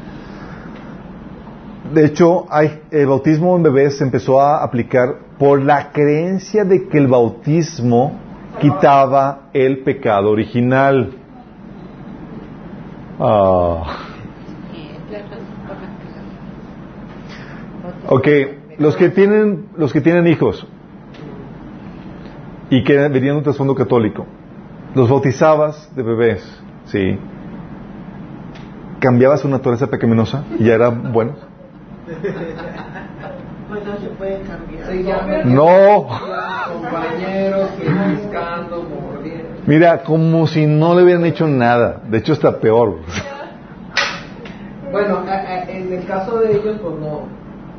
De hecho, el bautismo en bebés se empezó a aplicar por la creencia de que el bautismo quitaba el pecado original. Ah. Ok, los que tienen, los que tienen hijos y que venían de un trasfondo católico, los bautizabas de bebés, sí. Cambiaba su naturaleza pecaminosa y ya eran buenos. Pues no se puede cambiar. Se llaman No. compañeros, que buscando, mordiendo. Mira, como si no le hubieran hecho nada. De hecho, está peor. Bueno, en el caso de ellos, pues no,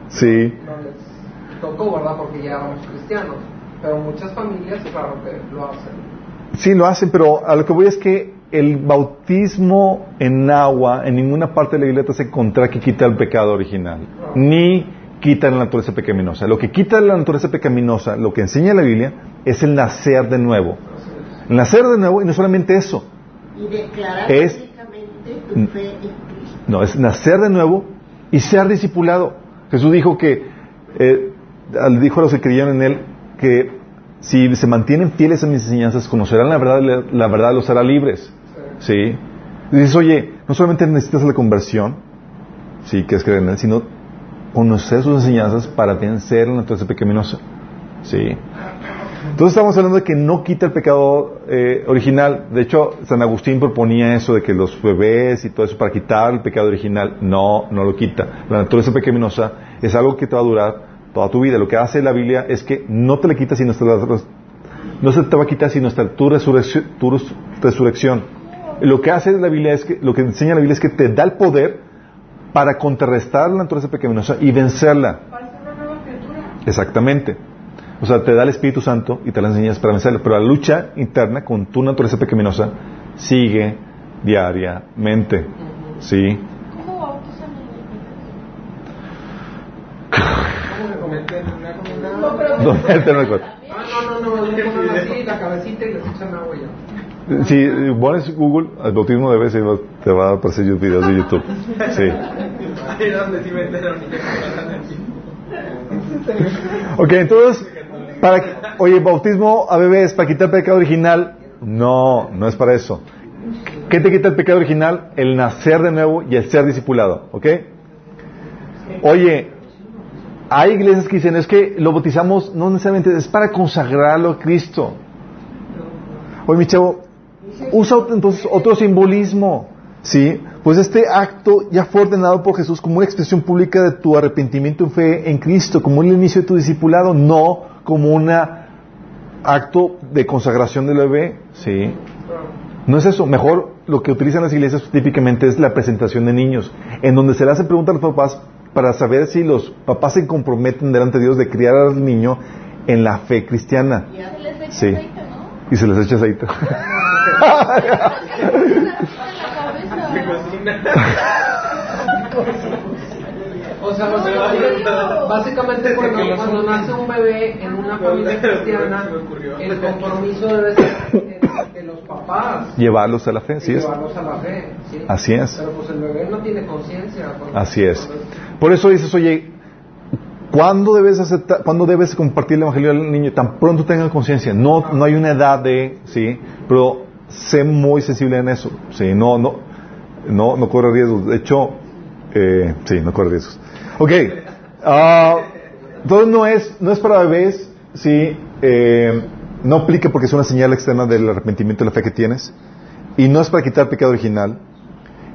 Sí. no les tocó, ¿verdad? Porque ya éramos cristianos. Pero muchas familias, claro que lo hacen. Sí, lo hacen, pero a lo que voy es que el bautismo en agua en ninguna parte de la Biblia te hace encontrar que quita el pecado original, ni quita la naturaleza pecaminosa. Lo que quita la naturaleza pecaminosa, lo que enseña la Biblia, es el nacer de nuevo. El nacer de nuevo, y no solamente eso, Y declarar Es- tu fe en Cristo. no, es nacer de nuevo y ser discipulado. Jesús dijo que, eh, al- dijo a los que creían en Él, que si se mantienen fieles a mis enseñanzas, conocerán la verdad, la, la verdad los hará libres. ¿Sí? Y dices, oye, no solamente necesitas la conversión, sí, que es creer en Él, sino conocer sus enseñanzas para vencer la naturaleza pecaminosa. ¿Sí? Entonces estamos hablando de que no quita el pecado eh, original. De hecho, San Agustín proponía eso de que los bebés y todo eso para quitar el pecado original. No, no lo quita. La naturaleza pecaminosa es algo que te va a durar toda tu vida. Lo que hace la Biblia es que no te le quita sino hasta la, no se te va a quitar sino hasta tu. Tu resurrección. Lo que hace la Biblia es que, lo que enseña la Biblia es que te da el poder para contrarrestar la naturaleza pecaminosa y vencerla. Para ser una nueva criatura. Exactamente. O sea, te da el Espíritu Santo y te la enseñas para vencerla. Pero la lucha interna con tu naturaleza pecaminosa sigue diariamente. ¿Sí? ¿Cómo bautizan a ¿Cómo le comenté? ¿Me ha comentado? No. Ah, no, no, no, le la cabecita y les echan agua ya. Si pones Google, el bautismo de bebés te va a aparecer videos de YouTube. Sí. Ok, entonces, para oye, bautismo a bebés para quitar el pecado original. No, no es para eso. ¿Qué te quita el pecado original? El nacer de nuevo y el ser discipulado. ¿Ok? Oye, hay iglesias que dicen, es que lo bautizamos no necesariamente, es para consagrarlo a Cristo. Oye, mi chavo, usa entonces otro simbolismo. ¿Sí? Pues este acto ya fue ordenado por Jesús como una expresión pública de tu arrepentimiento en fe en Cristo, como un inicio de tu discipulado, no como un acto de consagración del bebé. ¿Sí? No es eso. Mejor lo que utilizan las iglesias típicamente es la presentación de niños, en donde se le hace pregunta a los papás para saber si los papás se comprometen delante de Dios de criar al niño en la fe cristiana. Se les echa Sí. aceite, ¿no? Y se les echa aceite. O sea, básicamente- no. básicamente cuando, cuando nace un bebé en una familia cristiana, el compromiso debe ser de, los papás. Llevarlos a la fe, y así es. llevarlos a la fe. ¿sí? Así es. Pero pues el bebé no tiene conciencia. Así es. Por eso dices, oye, ¿cuándo debes aceptar, cuándo debes compartir el evangelio al niño? Tan pronto tenga conciencia. No, no hay una edad de, sí, pero sé muy sensible en eso. Sí, no, no, no, no corre riesgos. De hecho, eh, sí, no corre riesgos. Ok. ah, entonces no es, no es para bebés, sí, eh, no aplica porque es una señal externa del arrepentimiento y la fe que tienes. Y no es para quitar el pecado original.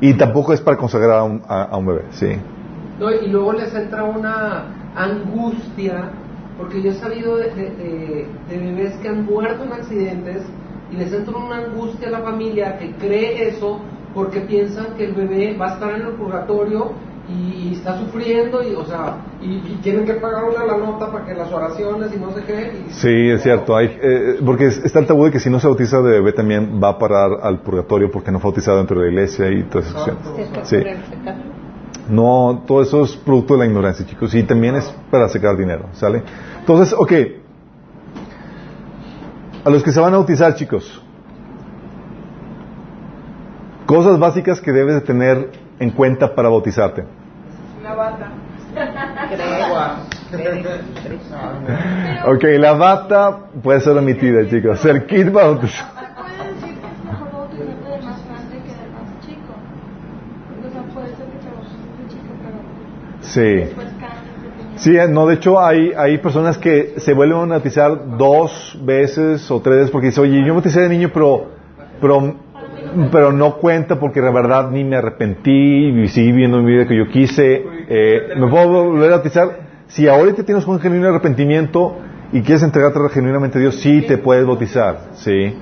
Y tampoco es para consagrar a un, bebé, sí. No, y luego les entra una angustia, porque yo he sabido de bebés que han muerto en accidentes y les entra una angustia a la familia que cree eso porque piensan que el bebé va a estar en el purgatorio y, está sufriendo y, o sea, y, y tienen que pagar una la nota para que las oraciones y no sé qué. y- Sí, es cierto. Hay, eh, porque es- está el tabú de que si no se bautiza de bebé también va a parar al purgatorio porque no fue bautizado dentro de la iglesia y todas esas cuestiones. Sí. No, todo eso es producto de la ignorancia, chicos. Y también es para sacar dinero, ¿sale? Entonces, ok. A los que se van a bautizar, chicos. Cosas básicas que debes de tener en cuenta para bautizarte. La bata. Ok, la bata puede ser omitida, chicos. El kit bautizado. Se puede decir que es mejor bautizarte de más grande que de más chico. O sea, puede ser que te bautices de chico, pero Sí. después cambies de opinión. Sí, eh, no, de hecho hay, hay personas que se vuelven a bautizar dos veces o tres veces porque dicen, oye, yo bauticé de niño, pero, pero, pero no cuenta porque la verdad ni me arrepentí y seguí viendo mi vida que yo quise. Eh, ¿Me puedo volver a bautizar? Si ahorita tienes un genuino arrepentimiento y quieres entregarte genuinamente a Dios, sí te puedes bautizar, sí.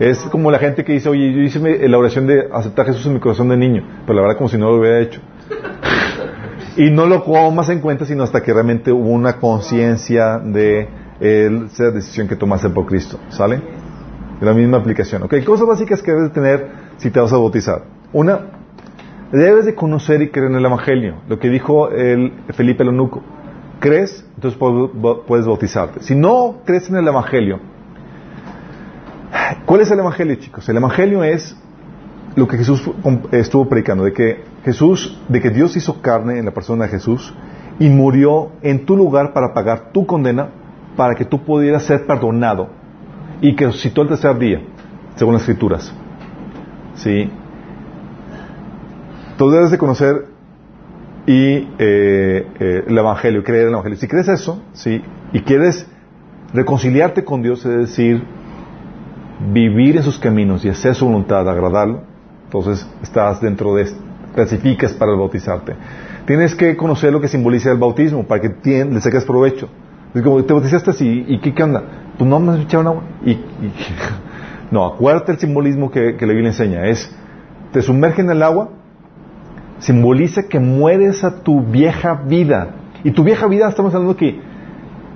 Es como la gente que dice, oye, yo hice la oración de aceptar a Jesús en mi corazón de niño, pero la verdad como si no lo hubiera hecho. Y no lo más en cuenta sino hasta que realmente hubo una conciencia de esa decisión que tomaste por Cristo. ¿Sale? La misma aplicación. Ok, cosas básicas que debes de tener si te vas a bautizar. Una, debes de conocer y creer en el Evangelio. Lo que dijo el Felipe el eunuco. ¿Crees? Entonces puedes bautizarte. Si no crees en el Evangelio, ¿cuál es el Evangelio, chicos? El Evangelio es lo que Jesús estuvo predicando, de que Jesús, de que Dios hizo carne en la persona de Jesús y murió en tu lugar para pagar tu condena, para que tú pudieras ser perdonado y que resucitó el tercer día, según las escrituras. ¿Sí? Tú debes de conocer y eh, eh, el Evangelio, creer en el Evangelio. Si crees eso, ¿sí? Y quieres reconciliarte con Dios es decir, vivir en sus caminos y hacer su voluntad, agradarlo, entonces estás dentro de, clasificas para bautizarte. Tienes que conocer lo que simboliza el bautismo para que tien- le saques provecho. Es como, te bautizaste ¿y qué, qué onda? Pues no me echaron agua. Y, y- no, acuérdate el simbolismo que, que la Biblia enseña. Es, te sumerge en el agua, simboliza que mueres a tu vieja vida. Y tu vieja vida, estamos hablando que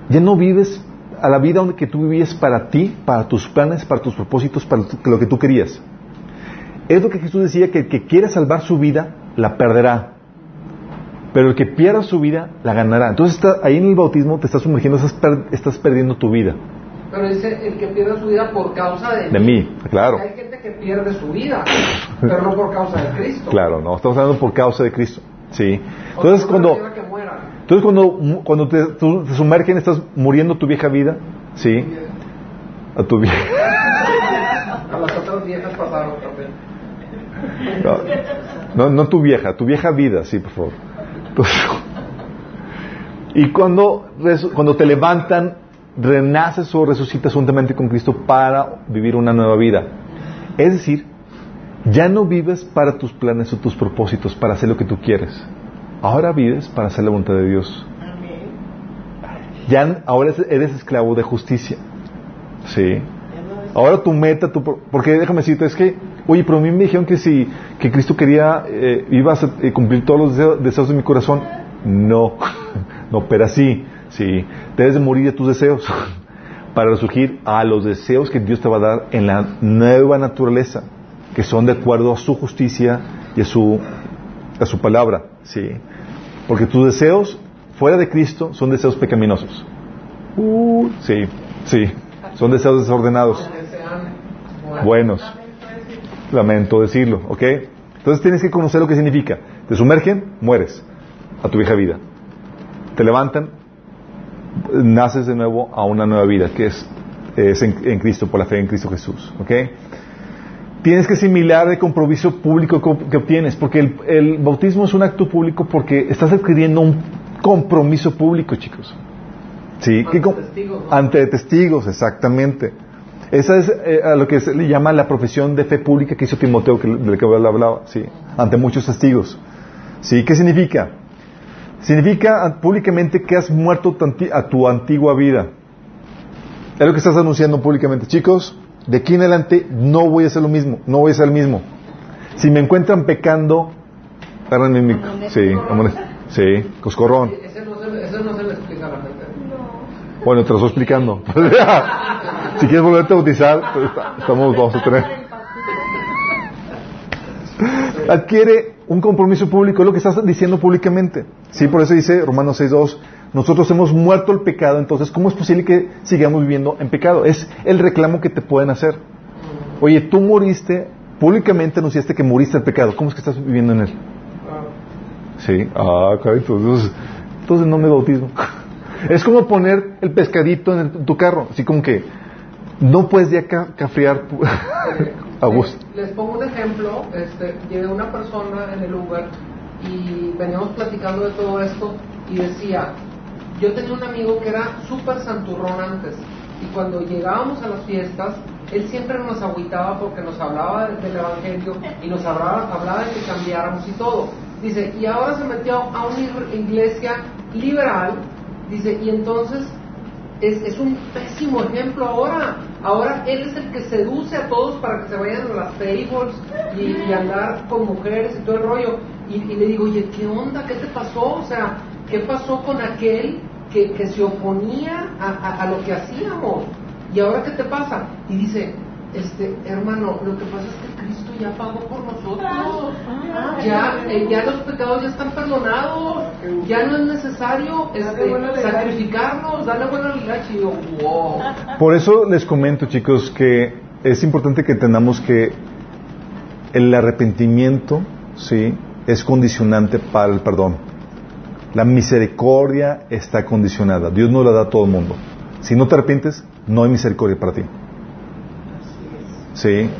ya no vives a la vida donde que tú vivías para ti, para tus planes, para tus propósitos, para lo que tú querías. Es lo que Jesús decía, que el que quiere salvar su vida, la perderá. Pero el que pierda su vida, la ganará. Entonces está, ahí en el bautismo te estás sumergiendo, estás, per- estás perdiendo tu vida. Pero dice el que pierde su vida por causa de, De mí, claro. Hay gente que pierde su vida, pero no por causa de Cristo. Claro, no, estamos hablando por causa de Cristo. Sí. Entonces cuando, entonces cuando, cuando te, tú te sumergen, estás muriendo tu vieja vida, sí. A tu vieja. A las otras viejas pasaron también. No, no, no tu vieja, tu vieja vida, sí, por favor. Entonces, y cuando, cuando te levantan, renaces o resucitas juntamente con Cristo para vivir una nueva vida. Es decir, ya no vives para tus planes o tus propósitos, para hacer lo que tú quieres. Ahora vives para hacer la voluntad de Dios. Ya ahora eres esclavo de justicia. Sí. Ahora tu meta, tu, porque déjame decirte, es que, oye, pero a mí me dijeron que si que Cristo quería, eh, ibas a eh, cumplir todos los deseo- deseos de mi corazón. No, no, pero sí, sí. Debes de morir a tus deseos para resurgir a los deseos que Dios te va a dar en la nueva naturaleza, que son de acuerdo a su justicia y a su, a su palabra, sí. Porque tus deseos fuera de Cristo son deseos pecaminosos. Uh, sí, sí. Son deseos desordenados. Buenos. Lamento decirlo, ¿ok? Entonces tienes que conocer lo que significa. Te sumergen, mueres a tu vieja vida. Te levantan, naces de nuevo a una nueva vida, que es, es en, en Cristo, por la fe en Cristo Jesús, ¿ok? Tienes que asimilar el compromiso público que obtienes, porque el, el bautismo es un acto público porque estás adquiriendo un compromiso público, chicos. ¿Sí? Ante ¿Qué com- testigos, ¿no? Ante testigos, exactamente. Esa es eh, a lo que se le llama la profesión de fe pública que hizo Timoteo, que, de la que hablaba, sí, ante muchos testigos. ¿Sí? ¿Qué significa? Significa públicamente que has muerto tu anti- a tu antigua vida. Es lo que estás anunciando públicamente. Chicos, de aquí en adelante no voy a hacer lo mismo, no voy a ser el mismo. Si me encuentran pecando, agárrenme mi... Sí, sí, coscorrón. Ese no, se, explica a la gente. Bueno, te lo estoy explicando. si quieres volverte a bautizar, pues, estamos, vamos a tener. Adquiere un compromiso público, es lo que estás diciendo públicamente. Sí, por eso dice Romanos 6.2, nosotros hemos muerto el pecado, entonces, ¿cómo es posible que sigamos viviendo en pecado? Es el reclamo que te pueden hacer. Oye, tú moriste, públicamente anunciaste que moriste el pecado, ¿cómo es que estás viviendo en él? Sí, ah, ok, entonces, entonces no me bautismo. Es como poner el pescadito en, el- tu carro, así como que no puedes ya ca- cafrear pu- a gusto. Les pongo un ejemplo. Este, llegué una persona en el Uber y veníamos platicando de todo esto y decía, yo tenía un amigo que era súper santurrón antes y cuando llegábamos a las fiestas, él siempre nos agüitaba porque nos hablaba de- del Evangelio y nos hablaba, hablaba de que cambiáramos y todo. Dice, y ahora se metió a una ig- iglesia liberal, dice, y entonces es, es un pésimo ejemplo ahora. Ahora él es el que seduce a todos para que se vayan a las tables y, andar con mujeres y todo el rollo. Y, le digo, oye, ¿qué onda? ¿Qué te pasó? O sea, ¿qué pasó con aquel que, que se oponía a, a- lo que hacíamos? ¿Y ahora qué te pasa? Y dice, este, hermano, lo que pasa es que ya pagó por nosotros. Ya, eh, ya los pecados ya están perdonados. Ya no es necesario este, sacrificarnos, darle buena. Y yo, wow. Por eso les comento, chicos, que es importante que entendamos que el arrepentimiento, sí, es condicionante para el perdón. La misericordia está condicionada. Dios no la da a todo el mundo. Si no te arrepientes, no hay misericordia para ti. Sí.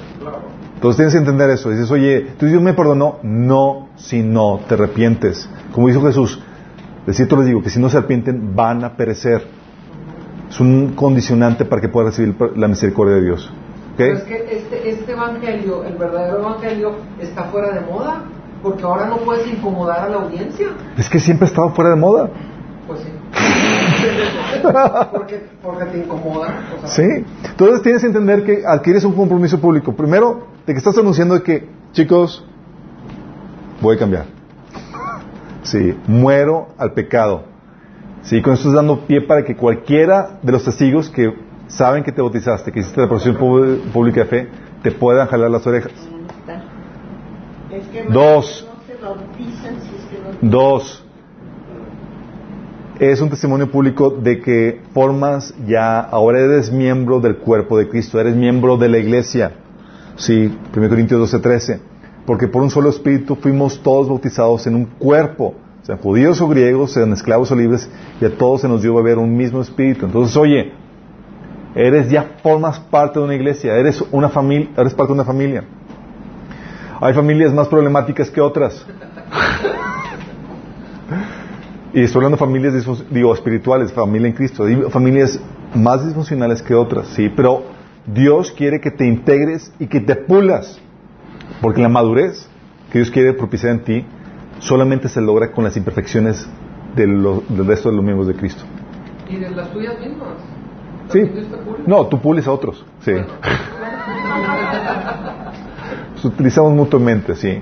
Entonces tienes que entender eso. Dices, oye, ¿tú Dios me perdonó? No, si no te arrepientes. Como dijo Jesús, de cierto les digo que si no se arrepienten van a perecer. Es un condicionante para que pueda recibir la misericordia de Dios. ¿Ok? Pero es que este, este evangelio, el verdadero evangelio, está fuera de moda, porque ahora no puedes incomodar a la audiencia. Es que siempre ha estado fuera de moda. Pues sí. porque, porque te incomoda. o sea, Sí. Entonces tienes que entender que adquieres un compromiso público. Primero, de que estás anunciando de que, chicos, voy a cambiar. Sí, muero al pecado. Sí, con esto estás dando pie para que cualquiera de los testigos que saben que te bautizaste, que hiciste la profesión pú- pública de fe, te puedan jalar las orejas. Es que Dos. no se bautizan si es que no Dos, es un testimonio público de que formas ya, ahora eres miembro del cuerpo de Cristo, eres miembro de la iglesia. Sí, 1 Corintios 12, 13. Porque por un solo espíritu fuimos todos bautizados en un cuerpo, sean judíos o griegos, sean esclavos o libres, y a todos se nos dio beber un mismo espíritu. Entonces, oye, eres ya formas parte de una iglesia, eres una familia, eres parte de una familia. Hay familias más problemáticas que otras. Y estoy hablando de familias digo, espirituales, familia en Cristo. Hay familias más disfuncionales que otras, sí, pero Dios quiere que te integres y que te pulas. Porque la madurez que Dios quiere propiciar en ti solamente se logra con las imperfecciones de lo- del resto de los miembros de Cristo. Y de las tuyas mismas. Sí. No, tú pules a otros. Sí. Bueno. Los utilizamos mutuamente, sí.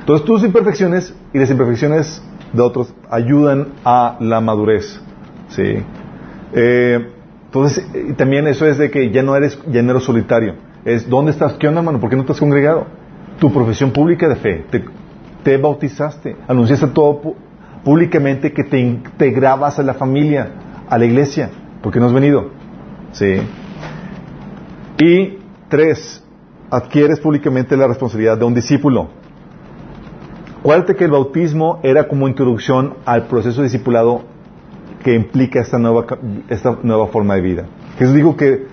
Entonces tus imperfecciones y las imperfecciones de otros ayudan a la madurez, sí. Eh, entonces también eso es de que ya no eres llanero solitario. Es ¿dónde estás? ¿Qué onda, hermano? ¿Por qué no estás congregado? Tu profesión pública de fe. Te, te bautizaste, anunciaste todo públicamente que te integrabas a la familia, a la iglesia. ¿Por qué no has venido? Sí. Y tres, adquieres públicamente la responsabilidad de un discípulo. Acuérdate que el bautismo era como introducción al proceso discipulado que implica esta nueva, esta nueva forma de vida. Jesús dijo que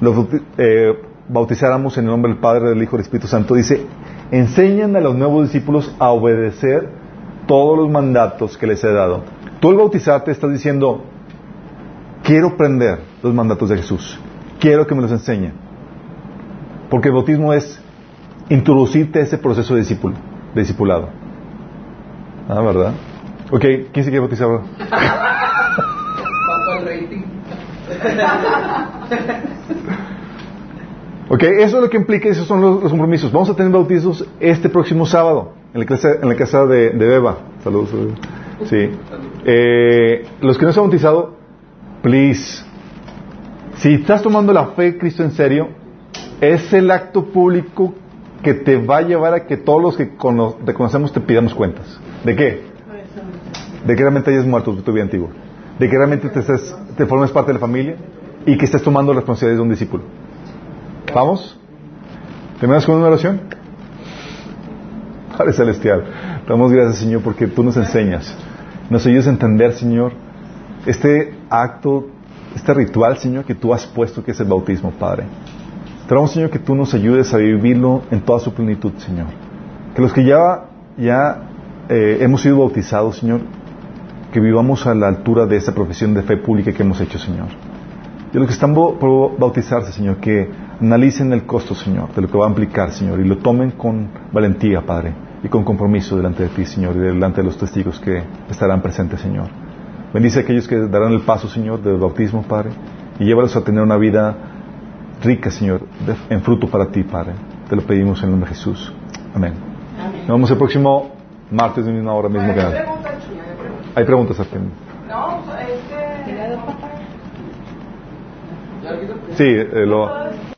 los eh, bautizáramos en el nombre del Padre, del Hijo y del Espíritu Santo. Dice, enseñan a los nuevos discípulos a obedecer todos los mandatos que les he dado. Tú al bautizarte estás diciendo, quiero aprender los mandatos de Jesús. Quiero que me los enseñe. Porque el bautismo es introducirte a ese proceso de discípulo, de discipulado. Ah, ¿verdad? Ok, ¿quién se quiere bautizar ahora? Bajo el rating. Ok, eso es lo que implica, esos son los, los compromisos. Vamos a tener bautizos este próximo sábado en la casa, en la casa de, de Beba. Saludos. Sí. Eh, los que no se han bautizado, please. Si estás tomando la fe de Cristo en serio, es el acto público que te va a llevar a que todos los que cono- te conocemos te pidamos cuentas. ¿De qué? De que realmente hayas muerto tu vida antigua. De que realmente te, estés- formes parte de la familia y que estés tomando la responsabilidad de un discípulo. ¿Vamos? ¿Terminamos con una oración? Padre Celestial, damos gracias, Señor, porque tú nos enseñas. Nos ayudas a entender, Señor, este acto, este ritual, Señor, que tú has puesto, que es el bautismo, Padre. Te Señor, que tú nos ayudes a vivirlo en toda su plenitud, Señor. Que los que ya, ya eh, hemos sido bautizados, Señor, que vivamos a la altura de esa profesión de fe pública que hemos hecho, Señor. Y los que están por bautizarse, Señor, que analicen el costo, Señor, de lo que va a implicar, Señor, y lo tomen con valentía, Padre, y con compromiso delante de ti, Señor, y delante de los testigos que estarán presentes, Señor. Bendice a aquellos que darán el paso, Señor, del bautismo, Padre, y llévalos a tener una vida rica, Señor, de- en fruto para ti, Padre. Te lo pedimos en el nombre de Jesús. Amén. Nos vemos el próximo martes, de misma hora, mismo canal. Hay preguntas. Artemio. No, este. ¿Ya, Guido? Sí, eh, lo,